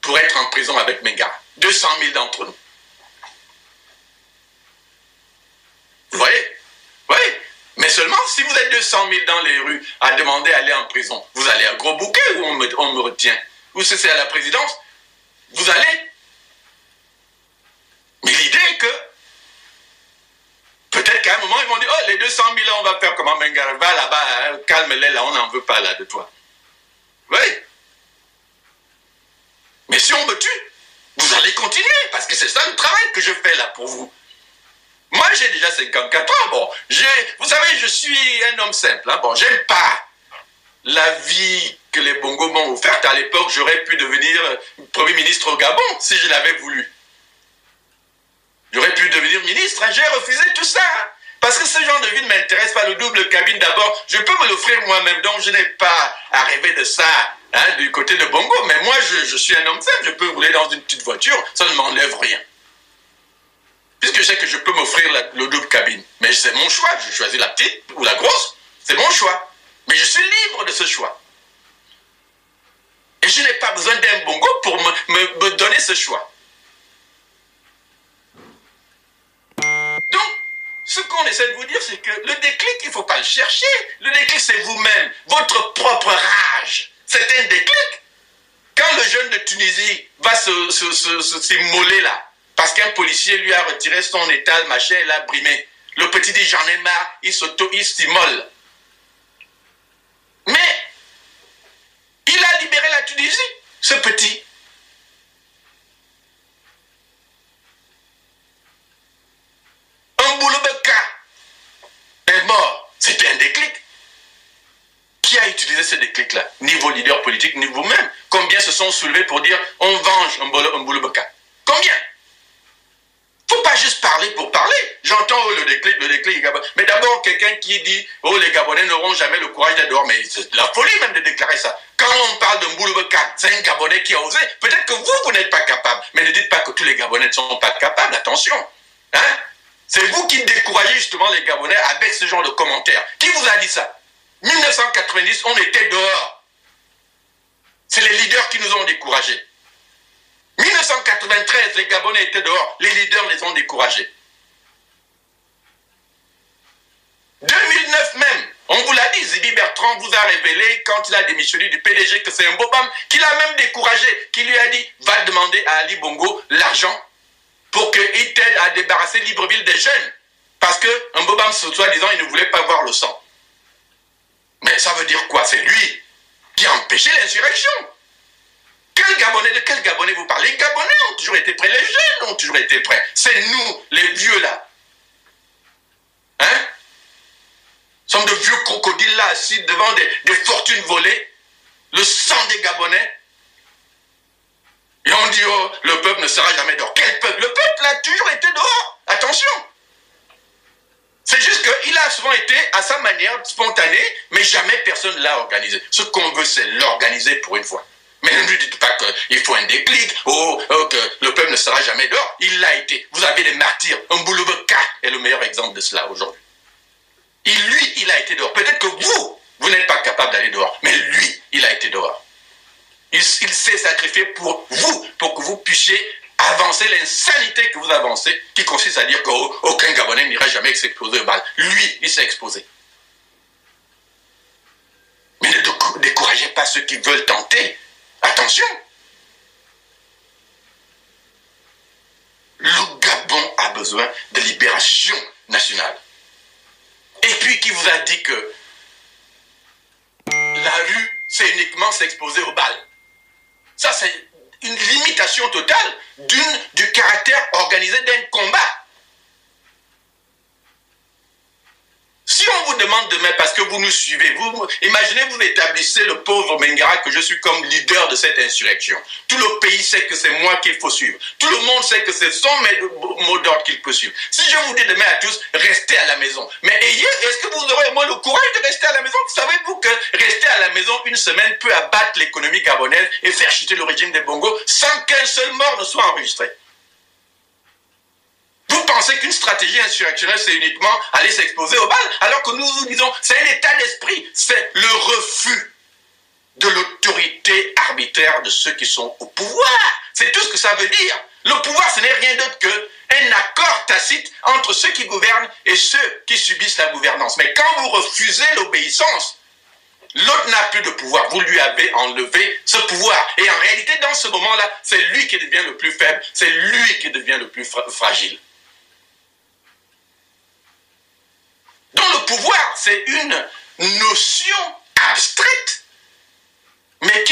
pour être en prison avec Menga. 200 000 d'entre nous. Vous voyez? Oui. Mais seulement si vous êtes 200 000 dans les rues à demander d'aller en prison, vous allez à gros bouquet ou on me, retient? Ou c'est à la présidence Vous allez? Mais l'idée est que peut-être qu'à un moment ils vont dire Oh, les 200 000 là, on va faire comment Mengara Va là-bas, hein, calme-les là, on n'en veut pas là de toi. Oui. Mais si on me tue, vous allez continuer, parce que c'est ça le travail que je fais là pour vous. Moi, j'ai déjà 54 ans. Bon, vous savez, je suis un homme simple. Hein. Bon, j'aime pas la vie que les Bongo m'ont offerte. À l'époque, j'aurais pu devenir Premier ministre au Gabon si je l'avais voulu. J'aurais pu devenir ministre. Hein. J'ai refusé tout ça. Hein. Parce que ce genre de vie ne m'intéresse pas. Le double cabine, d'abord, je peux me l'offrir moi-même. Donc, je n'ai pas à rêver de ça hein, du côté de Bongo. Mais moi, je, je suis un homme simple. Je peux rouler dans une petite voiture. Ça ne m'enlève rien. Puisque je sais que je peux m'offrir le double cabine. Mais c'est mon choix. Je choisis la petite ou la grosse. C'est mon choix. Mais je suis libre de ce choix. Et je n'ai pas besoin d'un bongo pour me, me, donner ce choix. Donc, ce qu'on essaie de vous dire, c'est que le déclic, il ne faut pas le chercher. Le déclic, c'est vous-même, votre propre rage. C'est un déclic. Quand le jeune de Tunisie va s'immoler se, là, parce qu'un policier lui a retiré son étal, machin, et l'a brimé. Le petit dit j'en ai marre, il s'auto, il s'immole. Mais il a libéré la Tunisie, ce petit. Un est mort. C'était un déclic. Qui a utilisé ce déclic-là Ni vos leaders politiques, ni vous-même. Combien se sont soulevés pour dire on venge un Combien? Faut pas juste parler pour parler. J'entends oh, le déclic, le déclic. Mais d'abord, quelqu'un qui dit Oh, les Gabonais n'auront jamais le courage d'être dehors. Mais c'est la folie même de déclarer ça. Quand on parle de Mbouloubeka, c'est un Gabonais qui a osé. Peut-être que vous, vous n'êtes pas capable. Mais ne dites pas que tous les Gabonais ne sont pas capables. Attention. Hein? C'est vous qui découragez justement les Gabonais avec ce genre de commentaires. Qui vous a dit ça? 1990, on était dehors. C'est les leaders qui nous ont découragés. 1993, les Gabonais étaient dehors. Les leaders les ont découragés. 2009 même, on vous l'a dit, Zibi Bertrand vous a révélé quand il a démissionné du PDG que c'est un Bobam qui l'a même découragé, qui lui a dit va demander à Ali Bongo l'argent pour qu'il t'aide à débarrasser Libreville des jeunes. Parce que un Bobam, soi-disant, il ne voulait pas voir le sang. Mais ça veut dire quoi? C'est lui qui a empêché l'insurrection. Quel Gabonais, de quel Gabonais vous parlez? Les Gabonais ont toujours été prêts, les jeunes ont toujours été prêts. C'est nous, les vieux là. Hein? Sommes de vieux crocodiles là, assis devant des, fortunes volées. Le sang des Gabonais. Et on dit, oh, le peuple ne sera jamais dehors. Quel peuple? Le peuple a toujours été dehors. Attention. C'est juste qu'il a souvent été à sa manière spontanée, mais jamais personne ne l'a organisé. Ce qu'on veut, c'est l'organiser pour une fois. Mais ne lui dites pas qu'il faut un déclic, oh, oh, que le peuple ne sera jamais dehors. Il l'a été. Vous avez des martyrs. Mbouloubeka est le meilleur exemple de cela aujourd'hui. Et lui, il a été dehors. Peut-être que vous, vous n'êtes pas capable d'aller dehors. Mais lui, il a été dehors. Il, s'est sacrifié pour vous, pour que vous puissiez avancer l'insanité que vous avancez, qui consiste à dire qu'aucun Gabonais n'ira jamais s'exposer au bal. Lui, il s'est exposé. Mais ne découragez pas ceux qui veulent tenter Attention Le Gabon a besoin de libération nationale. Et puis qui vous a dit que la rue, c'est uniquement s'exposer au bal? Ça, c'est une limitation totale du caractère organisé d'un combat. Si on vous demande demain, parce que vous nous suivez, vous imaginez, vous établissez le pauvre Mengara que je suis comme leader de cette insurrection. Tout le pays sait que c'est moi qu'il faut suivre. Tout le monde sait que c'est son mot d'ordre qu'il peut suivre. Si je vous dis demain à tous, restez à la maison. Mais ayez, est-ce que vous aurez moins le courage de rester à la maison? Savez-vous que rester à la maison une semaine peut abattre l'économie gabonaise et faire chuter le régime des Bongo sans qu'un seul mort ne soit enregistré? Vous pensez qu'une stratégie insurrectionnelle, c'est uniquement aller s'exposer au bal, alors que nous vous disons, c'est un état d'esprit, c'est le refus de l'autorité arbitraire de ceux qui sont au pouvoir. C'est tout ce que ça veut dire. Le pouvoir, ce n'est rien d'autre qu'un accord tacite entre ceux qui gouvernent et ceux qui subissent la gouvernance. Mais quand vous refusez l'obéissance, l'autre n'a plus de pouvoir. Vous lui avez enlevé ce pouvoir. Et en réalité, dans ce moment-là, c'est lui qui devient le plus faible, c'est lui qui devient le plus fragile. Donc le pouvoir, c'est une notion abstraite, mais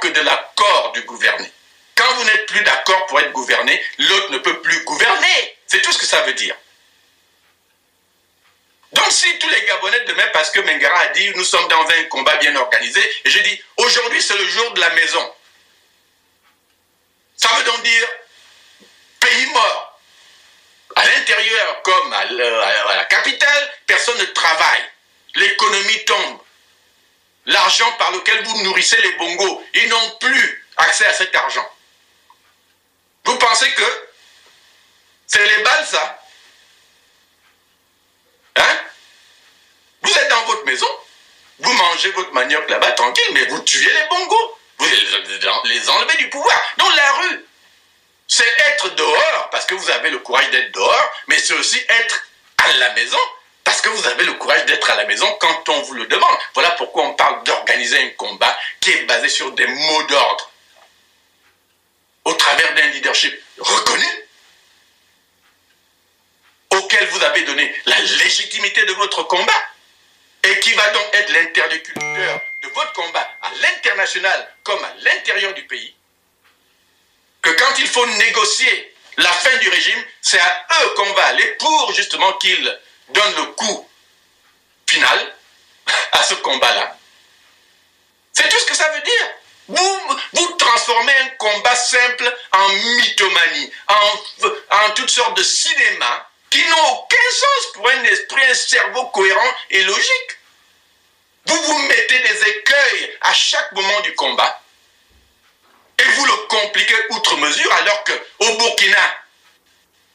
que de l'accord du gouverné. Quand vous n'êtes plus d'accord pour être gouverné, l'autre ne peut plus gouverner. C'est tout ce que ça veut dire. Donc si tous les Gabonais demain, parce que Mengara a dit, nous sommes dans un combat bien organisé, et je dis, aujourd'hui c'est le jour de la maison. Ça veut donc dire pays mort. L'intérieur comme à la capitale, personne ne travaille. L'économie tombe. L'argent par lequel vous nourrissez les bongos, ils n'ont plus accès à cet argent. Vous pensez que c'est les balles, ça? Hein? Vous êtes dans votre maison, vous mangez votre manioc là-bas tranquille, mais vous tuez les bongos. Vous les enlevez du pouvoir. Donc la rue, c'est être dehors, parce que vous avez le courage d'être dehors, mais c'est aussi être à la maison, parce que vous avez le courage d'être à la maison quand on vous le demande. Voilà pourquoi on parle d'organiser un combat qui est basé sur des mots d'ordre, au travers d'un leadership reconnu, auquel vous avez donné la légitimité de votre combat, et qui va donc être l'interlocuteur de votre combat à l'international comme à l'intérieur du pays, que quand il faut négocier la fin du régime, c'est à eux qu'on va aller pour justement qu'ils donnent le coup final à ce combat-là. C'est tout ce que ça veut dire. Vous, vous transformez un combat simple en mythomanie, en, en toutes sortes de cinéma qui n'ont aucun sens pour un esprit, un cerveau cohérent et logique. Vous vous mettez des écueils à chaque moment du combat vous le compliquez outre mesure alors qu'au Burkina,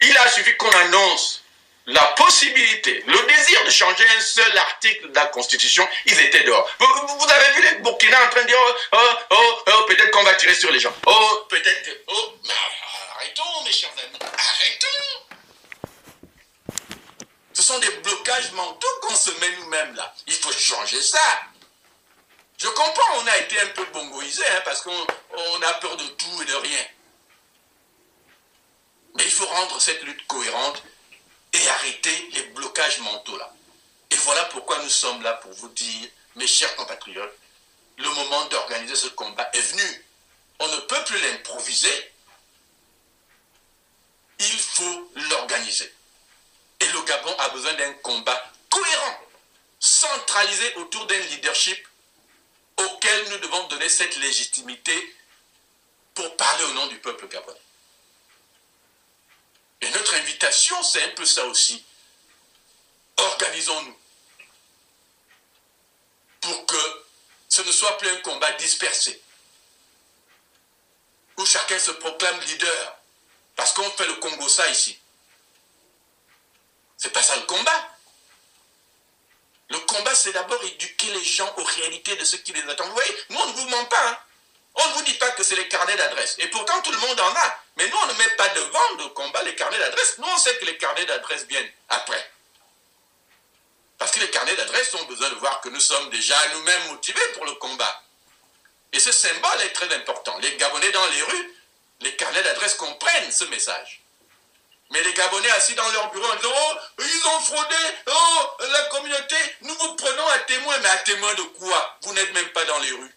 il a suffi qu'on annonce la possibilité, le désir de changer un seul article de la Constitution, ils étaient dehors. Vous, avez vu les Burkina en train de dire oh, oh, oh, oh peut-être qu'on va tirer sur les gens. Oh, peut-être. Oh, mais arrêtons, mes chers amis. Arrêtons. Ce sont des blocages mentaux qu'on se met nous-mêmes là. Il faut changer ça. Je comprends, on a été un peu bongoisé hein, parce qu'on a peur de tout et de rien. Mais il faut rendre cette lutte cohérente et arrêter les blocages mentaux là. Et voilà pourquoi nous sommes là pour vous dire, mes chers compatriotes, le moment d'organiser ce combat est venu. On ne peut plus l'improviser. Il faut l'organiser. Et le Gabon a besoin d'un combat cohérent, centralisé autour d'un leadership auquel nous devons donner cette légitimité pour parler au nom du peuple gabonais. Et notre invitation, c'est un peu ça aussi. Organisons-nous pour que ce ne soit plus un combat dispersé, où chacun se proclame leader, parce qu'on fait le Congo ça ici. C'est pas ça le combat. Le combat, c'est d'abord éduquer les gens aux réalités de ce qui les attend. Vous voyez, nous, on ne vous ment pas. Hein. On ne vous dit pas que c'est les carnets d'adresse. Et pourtant, tout le monde en a. Mais nous, on ne met pas devant le combat les carnets d'adresse. Nous, on sait que les carnets d'adresse viennent après. Parce que les carnets d'adresse ont besoin de voir que nous sommes déjà nous-mêmes motivés pour le combat. Et ce symbole est très important. Les Gabonais dans les rues, les carnets d'adresse comprennent ce message. Mais les Gabonais assis dans leur bureau en disant Oh, ils ont fraudé, oh, la communauté, nous vous prenons à témoin. Mais à témoin de quoi? Vous n'êtes même pas dans les rues.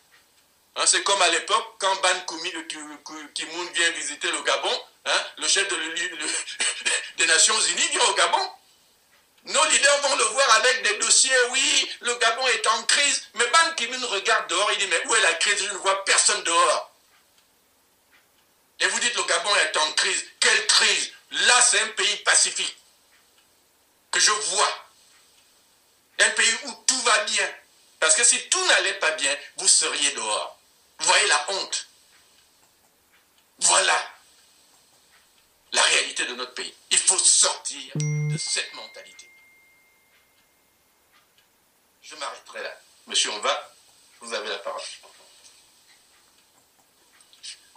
Hein, c'est comme à l'époque, quand Ban euh, Ki-moon vient visiter le Gabon, hein, le chef de des Nations Unies vient au Gabon. Nos leaders vont le voir avec des dossiers, oui, le Gabon est en crise. Mais Ban Ki-moon regarde dehors, il dit Mais où est la crise? Je ne vois personne dehors. Et vous dites le Gabon est en crise. Quelle crise? Là, c'est un pays pacifique que je vois. Un pays où tout va bien. Parce que si tout n'allait pas bien, vous seriez dehors. Vous voyez la honte. Voilà la réalité de notre pays. Il faut sortir de cette mentalité. Je m'arrêterai là. Monsieur, on va. Vous avez la parole.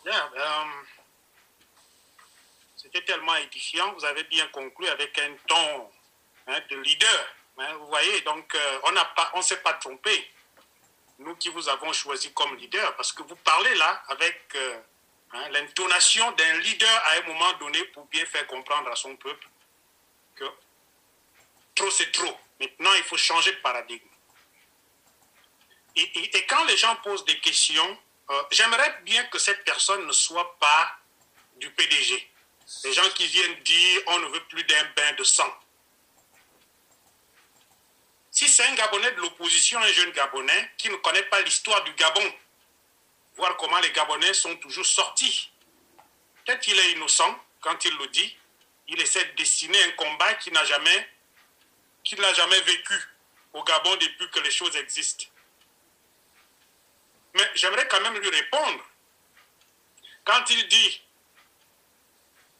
Bien. Euh, c'était tellement édifiant. Vous avez bien conclu avec un ton hein, de leader. Hein, vous voyez, donc euh, on ne s'est pas trompé. Nous qui vous avons choisi comme leader, parce que vous parlez là avec euh, hein, l'intonation d'un leader à un moment donné pour bien faire comprendre à son peuple que trop c'est trop. Maintenant, il faut changer de paradigme. Et, et, quand les gens posent des questions, euh, j'aimerais bien que cette personne ne soit pas du PDG. Les gens qui viennent dire on ne veut plus d'un bain de sang. Si c'est un Gabonais de l'opposition, un jeune Gabonais qui ne connaît pas l'histoire du Gabon, voir comment les Gabonais sont toujours sortis, peut-être qu'il est innocent quand il le dit, il essaie de dessiner un combat n'a jamais, qu'il n'a jamais vécu au Gabon depuis que les choses existent. Mais j'aimerais quand même lui répondre. Quand il dit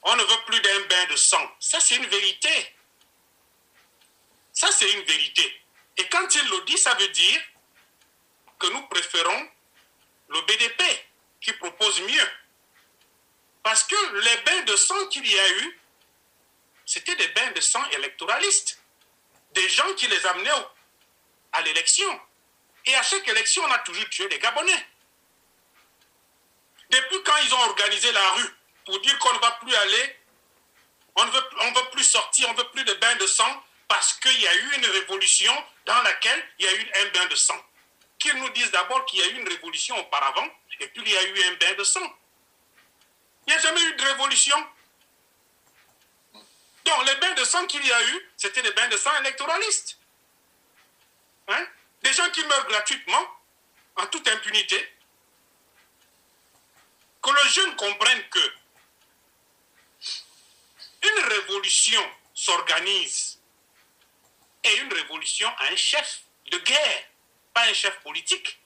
on ne veut plus d'un bain de sang, ça c'est une vérité. Ça c'est une vérité. Et quand il le dit, ça veut dire que nous préférons le BDP qui propose mieux. Parce que les bains de sang qu'il y a eu, c'était des bains de sang électoralistes. Des gens qui les amenaient à l'élection. Et à chaque élection, on a toujours tué des Gabonais. Depuis quand ils ont organisé la rue? Pour dire qu'on ne va plus aller, on ne veut, on veut plus sortir, on ne veut plus de bains de sang, parce qu'il y a eu une révolution dans laquelle il y a eu un bain de sang. Qu'ils nous disent d'abord qu'il y a eu une révolution auparavant, et puis il y a eu un bain de sang. Il n'y a jamais eu de révolution. Donc les bains de sang qu'il y a eu, c'était des bains de sang électoralistes. Hein? Des gens qui meurent gratuitement, en toute impunité. Que le jeune comprenne que une révolution s'organise et une révolution a un chef de guerre, pas un chef politique.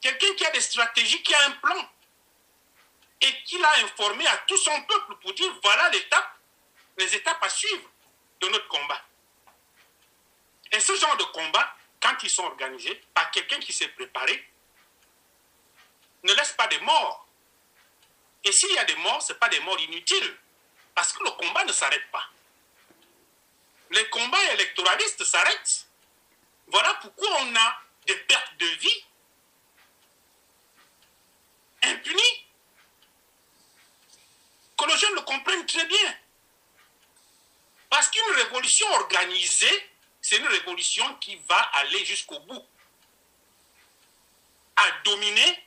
Quelqu'un qui a des stratégies, qui a un plan et qui l'a informé à tout son peuple pour dire voilà l'étape, les étapes à suivre de notre combat. Et ce genre de combat, quand ils sont organisés par quelqu'un qui s'est préparé, ne laisse pas de morts. Et s'il y a des morts, ce pas des morts inutiles, parce que le combat ne s'arrête pas. Les combats électoralistes s'arrêtent. Voilà pourquoi on a des pertes de vie impunies. Que les jeunes le comprennent très bien. Parce qu'une révolution organisée c'est une révolution qui va aller jusqu'au bout, à dominer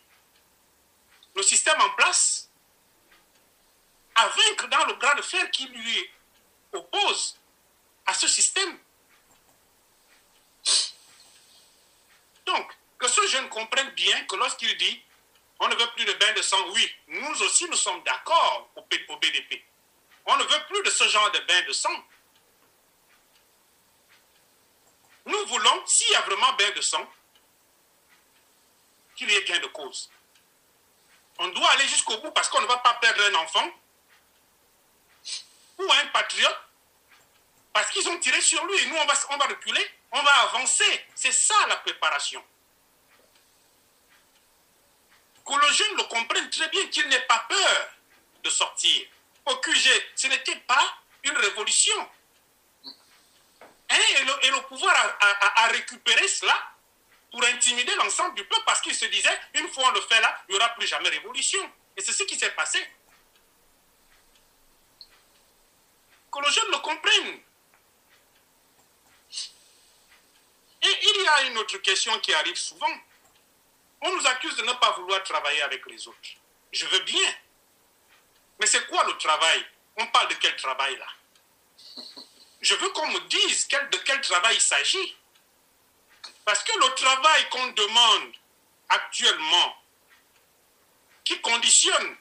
le système en place, à vaincre dans le bras de fer qui lui oppose à ce système. Donc, que ce jeune comprenne bien que lorsqu'il dit on ne veut plus de bain de sang, oui, nous aussi nous sommes d'accord au BDP. On ne veut plus de ce genre de bain de sang. Nous voulons, s'il y a vraiment bain de sang, qu'il y ait gain de cause. On doit aller jusqu'au bout parce qu'on ne va pas perdre un enfant ou un patriote parce qu'ils ont tiré sur lui et nous on va, on va reculer, on va avancer. C'est ça la préparation. Que le jeune le comprenne très bien qu'il n'ait pas peur de sortir. Au QG, ce n'était pas une révolution. Hein, et, le, pouvoir a, récupéré cela pour intimider l'ensemble du peuple parce qu'il se disait, une fois on le fait là, il n'y aura plus jamais révolution. Et c'est ce qui s'est passé. Que les jeunes le comprennent. Et il y a une autre question qui arrive souvent. On nous accuse de ne pas vouloir travailler avec les autres. Je veux bien. Mais c'est quoi le travail? On parle de quel travail là? Je veux qu'on me dise de quel travail il s'agit. Parce que le travail qu'on demande actuellement, qui conditionne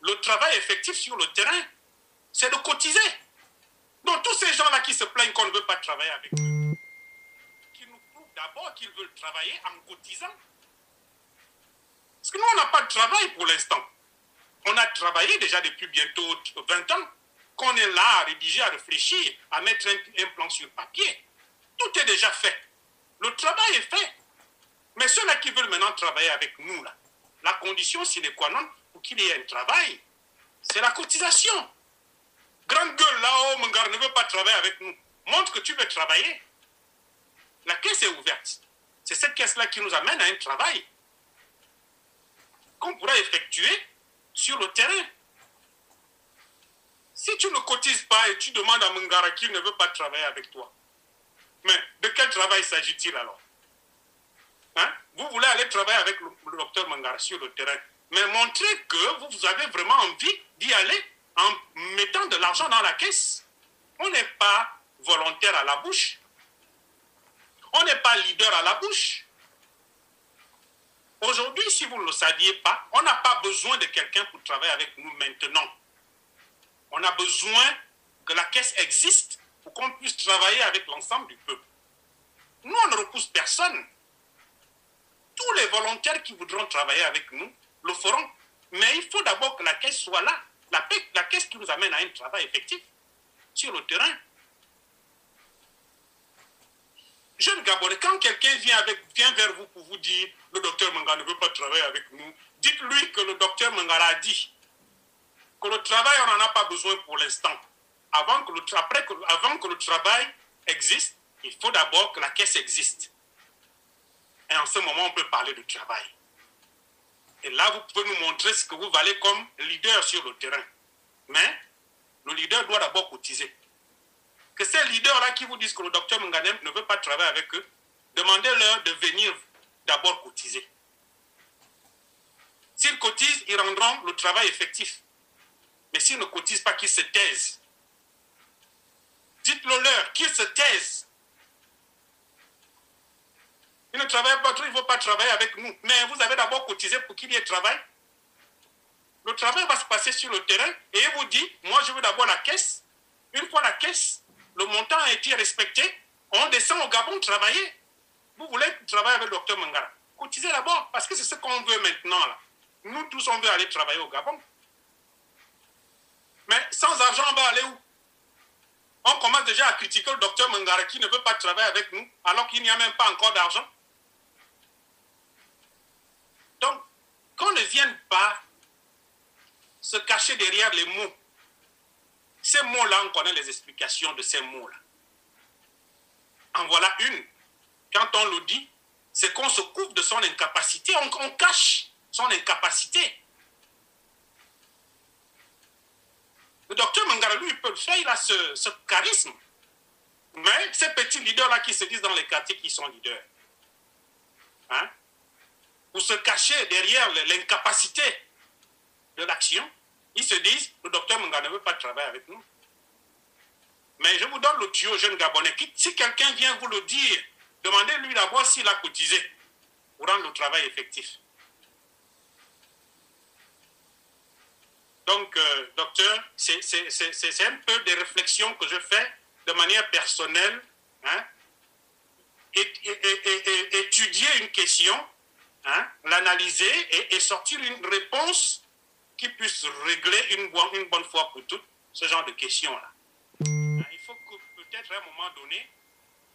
le travail effectif sur le terrain, c'est de cotiser. Donc tous ces gens-là qui se plaignent qu'on ne veut pas travailler avec eux, qui nous prouvent d'abord qu'ils veulent travailler en cotisant. Parce que nous, on n'a pas de travail pour l'instant. On a travaillé déjà depuis bientôt 20 ans qu'on est là à rédiger, à réfléchir, à mettre un, plan sur papier. Tout est déjà fait. Le travail est fait. Mais ceux-là qui veulent maintenant travailler avec nous, là, la condition sine qua non pour qu'il y ait un travail, c'est la cotisation. Grande gueule là-haut, mon gars, ne veut pas travailler avec nous. Montre que tu veux travailler. La caisse est ouverte. C'est cette caisse-là qui nous amène à un travail qu'on pourra effectuer sur le terrain. Si tu ne cotises pas et tu demandes à Mungara qu'il ne veut pas travailler avec toi, mais de quel travail s'agit-il alors? Hein? Vous voulez aller travailler avec le, docteur Mangara sur le terrain, mais montrez que vous avez vraiment envie d'y aller en mettant de l'argent dans la caisse. On n'est pas volontaire à la bouche. On n'est pas leader à la bouche. Aujourd'hui, si vous ne le saviez pas, on n'a pas besoin de quelqu'un pour travailler avec nous maintenant. On a besoin que la caisse existe pour qu'on puisse travailler avec l'ensemble du peuple. Nous, on ne repousse personne. Tous les volontaires qui voudront travailler avec nous le feront. Mais il faut d'abord que la caisse soit là. La, caisse qui nous amène à un travail effectif sur le terrain. Jeune Gabonais, quand quelqu'un vient, vient vers vous pour vous dire le docteur Mangara ne veut pas travailler avec nous, dites-lui que le docteur Mangara a dit que le travail, on n'en a pas besoin pour l'instant. Avant avant que le travail existe, il faut d'abord que la caisse existe. Et en ce moment, on peut parler de travail. Et là, vous pouvez nous montrer ce que vous valez comme leader sur le terrain. Mais le leader doit d'abord cotiser. Que ces leaders-là qui vous disent que le docteur Munganem ne veut pas travailler avec eux, demandez-leur de venir d'abord cotiser. S'ils cotisent, ils rendront le travail effectif. Mais s'ils ne cotisent pas, qu'ils se taisent. Dites-le leur, qu'ils se taisent. Ils ne travaillent pas trop, ils ne vont pas travailler avec nous. Mais vous avez d'abord cotisé pour qu'il y ait travail. Le travail va se passer sur le terrain et il vous dit, moi je veux d'abord la caisse. Une fois la caisse, le montant a été respecté, on descend au Gabon travailler. Vous voulez travailler avec le docteur Mangara. Cotisez d'abord, parce que c'est ce qu'on veut maintenant. Là. Nous tous, on veut aller travailler au Gabon. Mais sans argent, on va aller où? On commence déjà à critiquer le docteur Mangara qui ne veut pas travailler avec nous, alors qu'il n'y a même pas encore d'argent. Donc, qu'on ne vienne pas se cacher derrière les mots. Ces mots-là, on connaît les explications de ces mots-là. En voilà une. Quand on le dit, c'est qu'on se couvre de son incapacité, on, cache son incapacité. Le docteur Mangara, lui, il peut le faire, il a ce, ce charisme. Mais ces petits leaders-là qui se disent dans les quartiers qu'ils sont leaders, hein, pour se cacher derrière l'incapacité de l'action, ils se disent, le docteur Manga ne veut pas travailler avec nous. Mais je vous donne le tuyau, jeune Gabonais. Si quelqu'un vient vous le dire, demandez-lui d'abord s'il a cotisé pour rendre le travail effectif. Donc, euh, docteur, c'est un peu des réflexions que je fais de manière personnelle. Hein, étudier une question, hein, l'analyser et sortir une réponse qui puisse régler une bonne, une bonne fois pour toutes ce genre de questions-là. Hein, il faut que peut-être à un moment donné,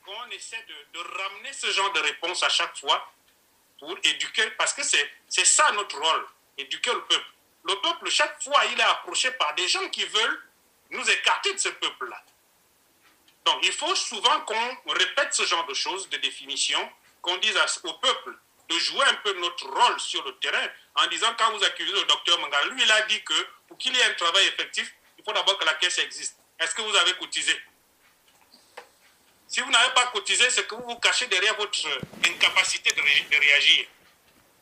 qu'on essaie de, ramener ce genre de réponse à chaque fois pour éduquer, parce que c'est ça notre rôle, éduquer le peuple. Le peuple, chaque fois, il est approché par des gens qui veulent nous écarter de ce peuple-là. Donc, il faut souvent qu'on répète ce genre de choses, de définitions, qu'on dise au peuple, de jouer un peu notre rôle sur le terrain en disant quand vous accusez le docteur Mangala, lui il a dit que pour qu'il y ait un travail effectif, il faut d'abord que la caisse existe. Est-ce que vous avez cotisé? Si vous n'avez pas cotisé, c'est que vous vous cachez derrière votre incapacité de, réagir,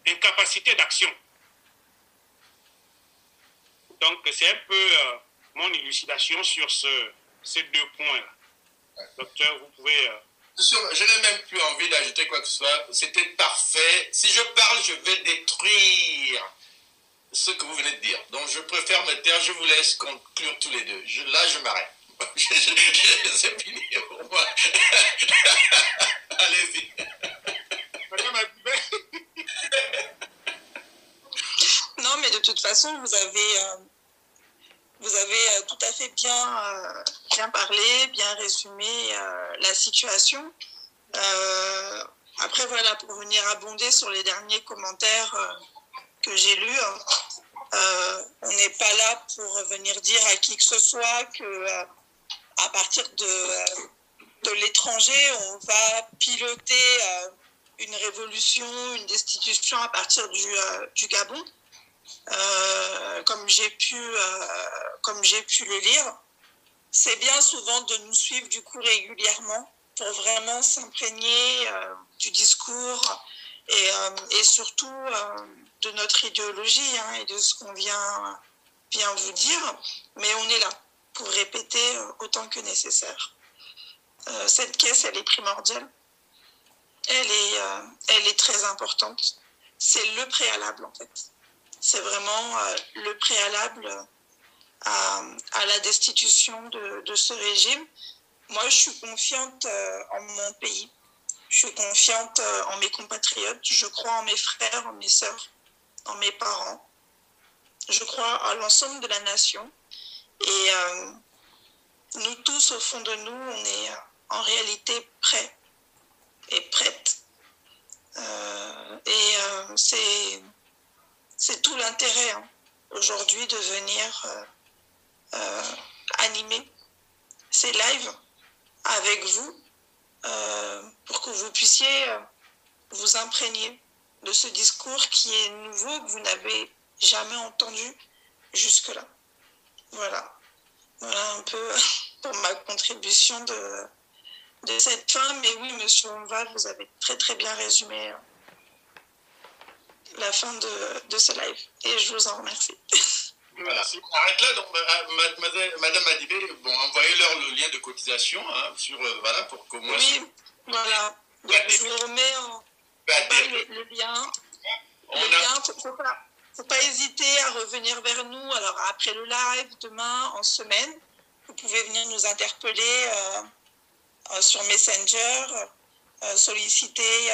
incapacité d'action. Donc c'est un peu euh, mon élucidation sur ce, ces deux points-là. Docteur, vous pouvez... Euh, je n'ai même plus envie d'ajouter quoi que ce soit. C'était parfait. Si je parle, je vais détruire ce que vous venez de dire. Donc je préfère me taire. Je vous laisse conclure tous les deux. là, je m'arrête. C'est fini pour moi. Allez-y. non, mais de toute façon, vous avez... Euh, vous avez euh, tout à fait bien, euh, bien parlé, bien résumé euh, la situation. après, voilà, pour venir abonder sur les derniers commentaires que j'ai lus, on n'est pas là pour venir dire à qui que ce soit que à partir de, de l'étranger, on va piloter une révolution, une destitution à partir du, du Gabon. Euh, comme j'ai pu, euh, comme j'ai pu le lire, c'est bien souvent de nous suivre du coup régulièrement pour vraiment s'imprégner euh, du discours et, surtout de notre idéologie hein, et de ce qu'on vient, vient vous dire, mais on est là pour répéter autant que nécessaire. cette caisse, elle est primordiale elle est, elle est très importante. C'est le préalable, en fait. C'est vraiment euh, le préalable à, à la destitution de, ce régime. Moi, je suis confiante euh, en mon pays. Je suis confiante en mes compatriotes. Je crois en mes frères, en mes sœurs, en mes parents. Je crois à l'ensemble de la nation. Et nous tous, au fond de nous, on est en réalité prêts est prête. Euh, et euh, c'est, c'est tout l'intérêt hein, aujourd'hui de venir euh, animer ces lives avec vous pour que vous puissiez vous imprégner de ce discours qui est nouveau, que vous n'avez jamais entendu jusque-là. Voilà. Voilà un peu pour ma contribution de, de cette fin. Mais oui, monsieur Onval, vous avez très très bien résumé euh, la fin de, de ce live. Et je vous en remercie. Voilà, on arrête là. Donc, Madame Adibé, bon, envoyez-leur le lien de cotisation hein, sur, euh, voilà, pour qu'au moins. Oui, voilà. Je vous remets en, le, le, lien. On le a... lien, faut, faut pas, faut pas hésiter à revenir vers nous. Alors après le live, demain, en semaine, vous pouvez venir nous interpeller. Euh, euh, sur Messenger, euh, solliciter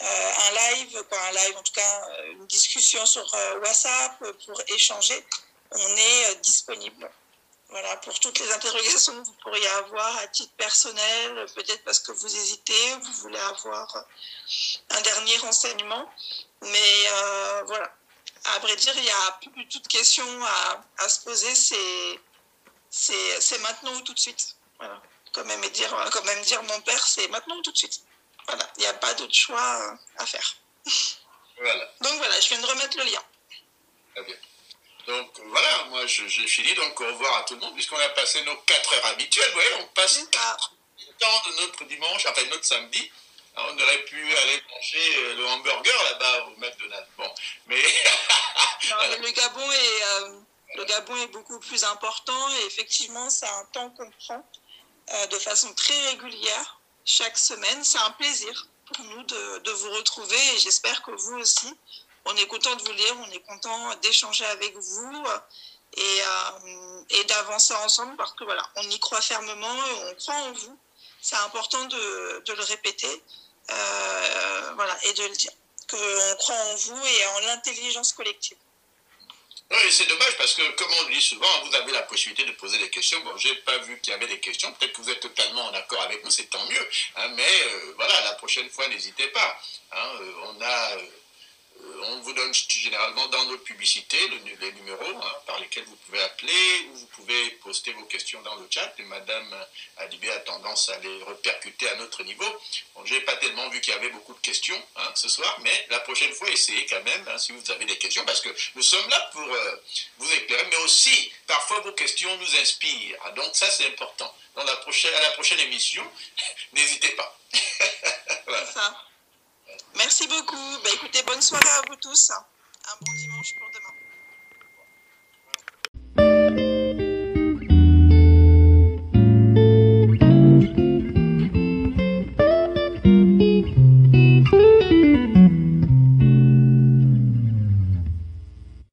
un live, quoi, un live, en tout cas une discussion sur WhatsApp pour échanger. On est disponible. Voilà, pour toutes les interrogations que vous pourriez avoir à titre personnel, peut-être parce que vous hésitez, vous voulez avoir un dernier renseignement. Mais euh, voilà, à vrai dire, il n'y a plus du tout de questions à, se poser, c'est maintenant ou tout de suite. Voilà quand même, dire, quand même dire mon père, c'est maintenant tout de suite. Voilà, il n'y a pas d'autre choix euh, à faire. Voilà. Donc voilà, je viens de remettre le lien. Très bien. Donc voilà, moi j'ai fini, donc au revoir à tout le monde, puisqu'on a passé nos 4 heures habituelles. Vous voyez, on passe le temps de notre dimanche, enfin notre samedi. On aurait pu aller manger euh, le hamburger là-bas au McDonald's. Bon, mais. non, mais le Gabon est. Euh, le Gabon est beaucoup plus important et effectivement, c'est un temps qu'on prend. Euh, de façon très régulière chaque semaine. C'est un plaisir pour nous de, vous retrouver et j'espère que vous aussi. On est content de vous lire, on est content d'échanger avec vous et, euh, et d'avancer ensemble parce que voilà, on y croit fermement et on croit en vous. C'est important de, de, le répéter euh, voilà, et de le dire. Qu'on croit en vous et en l'intelligence collective. Oui, c'est dommage parce que, comme on dit souvent, vous avez la possibilité de poser des questions. Bon, j'ai pas vu qu'il y avait des questions. Peut-être que vous êtes totalement en accord avec nous, c'est tant mieux. Hein, mais euh, voilà, la prochaine fois, n'hésitez pas. Hein, euh, on a euh, on vous donne généralement dans nos publicités les numéros hein, par lesquels vous pouvez appeler ou vous pouvez poster vos questions dans le chat Madame Adibé a tendance à les repercuter à notre niveau. Je n'ai pas tellement vu qu'il y avait beaucoup de questions hein, ce soir, mais la prochaine fois, essayez quand même hein, si vous avez des questions parce que nous sommes là pour euh, vous éclairer, mais aussi parfois vos questions nous inspirent. Donc ça, c'est important. Dans la prochaine, à la prochaine émission, n'hésitez pas. ça. Merci beaucoup. Bah, écoutez, bonne soirée à vous tous. Un bon dimanche pour demain.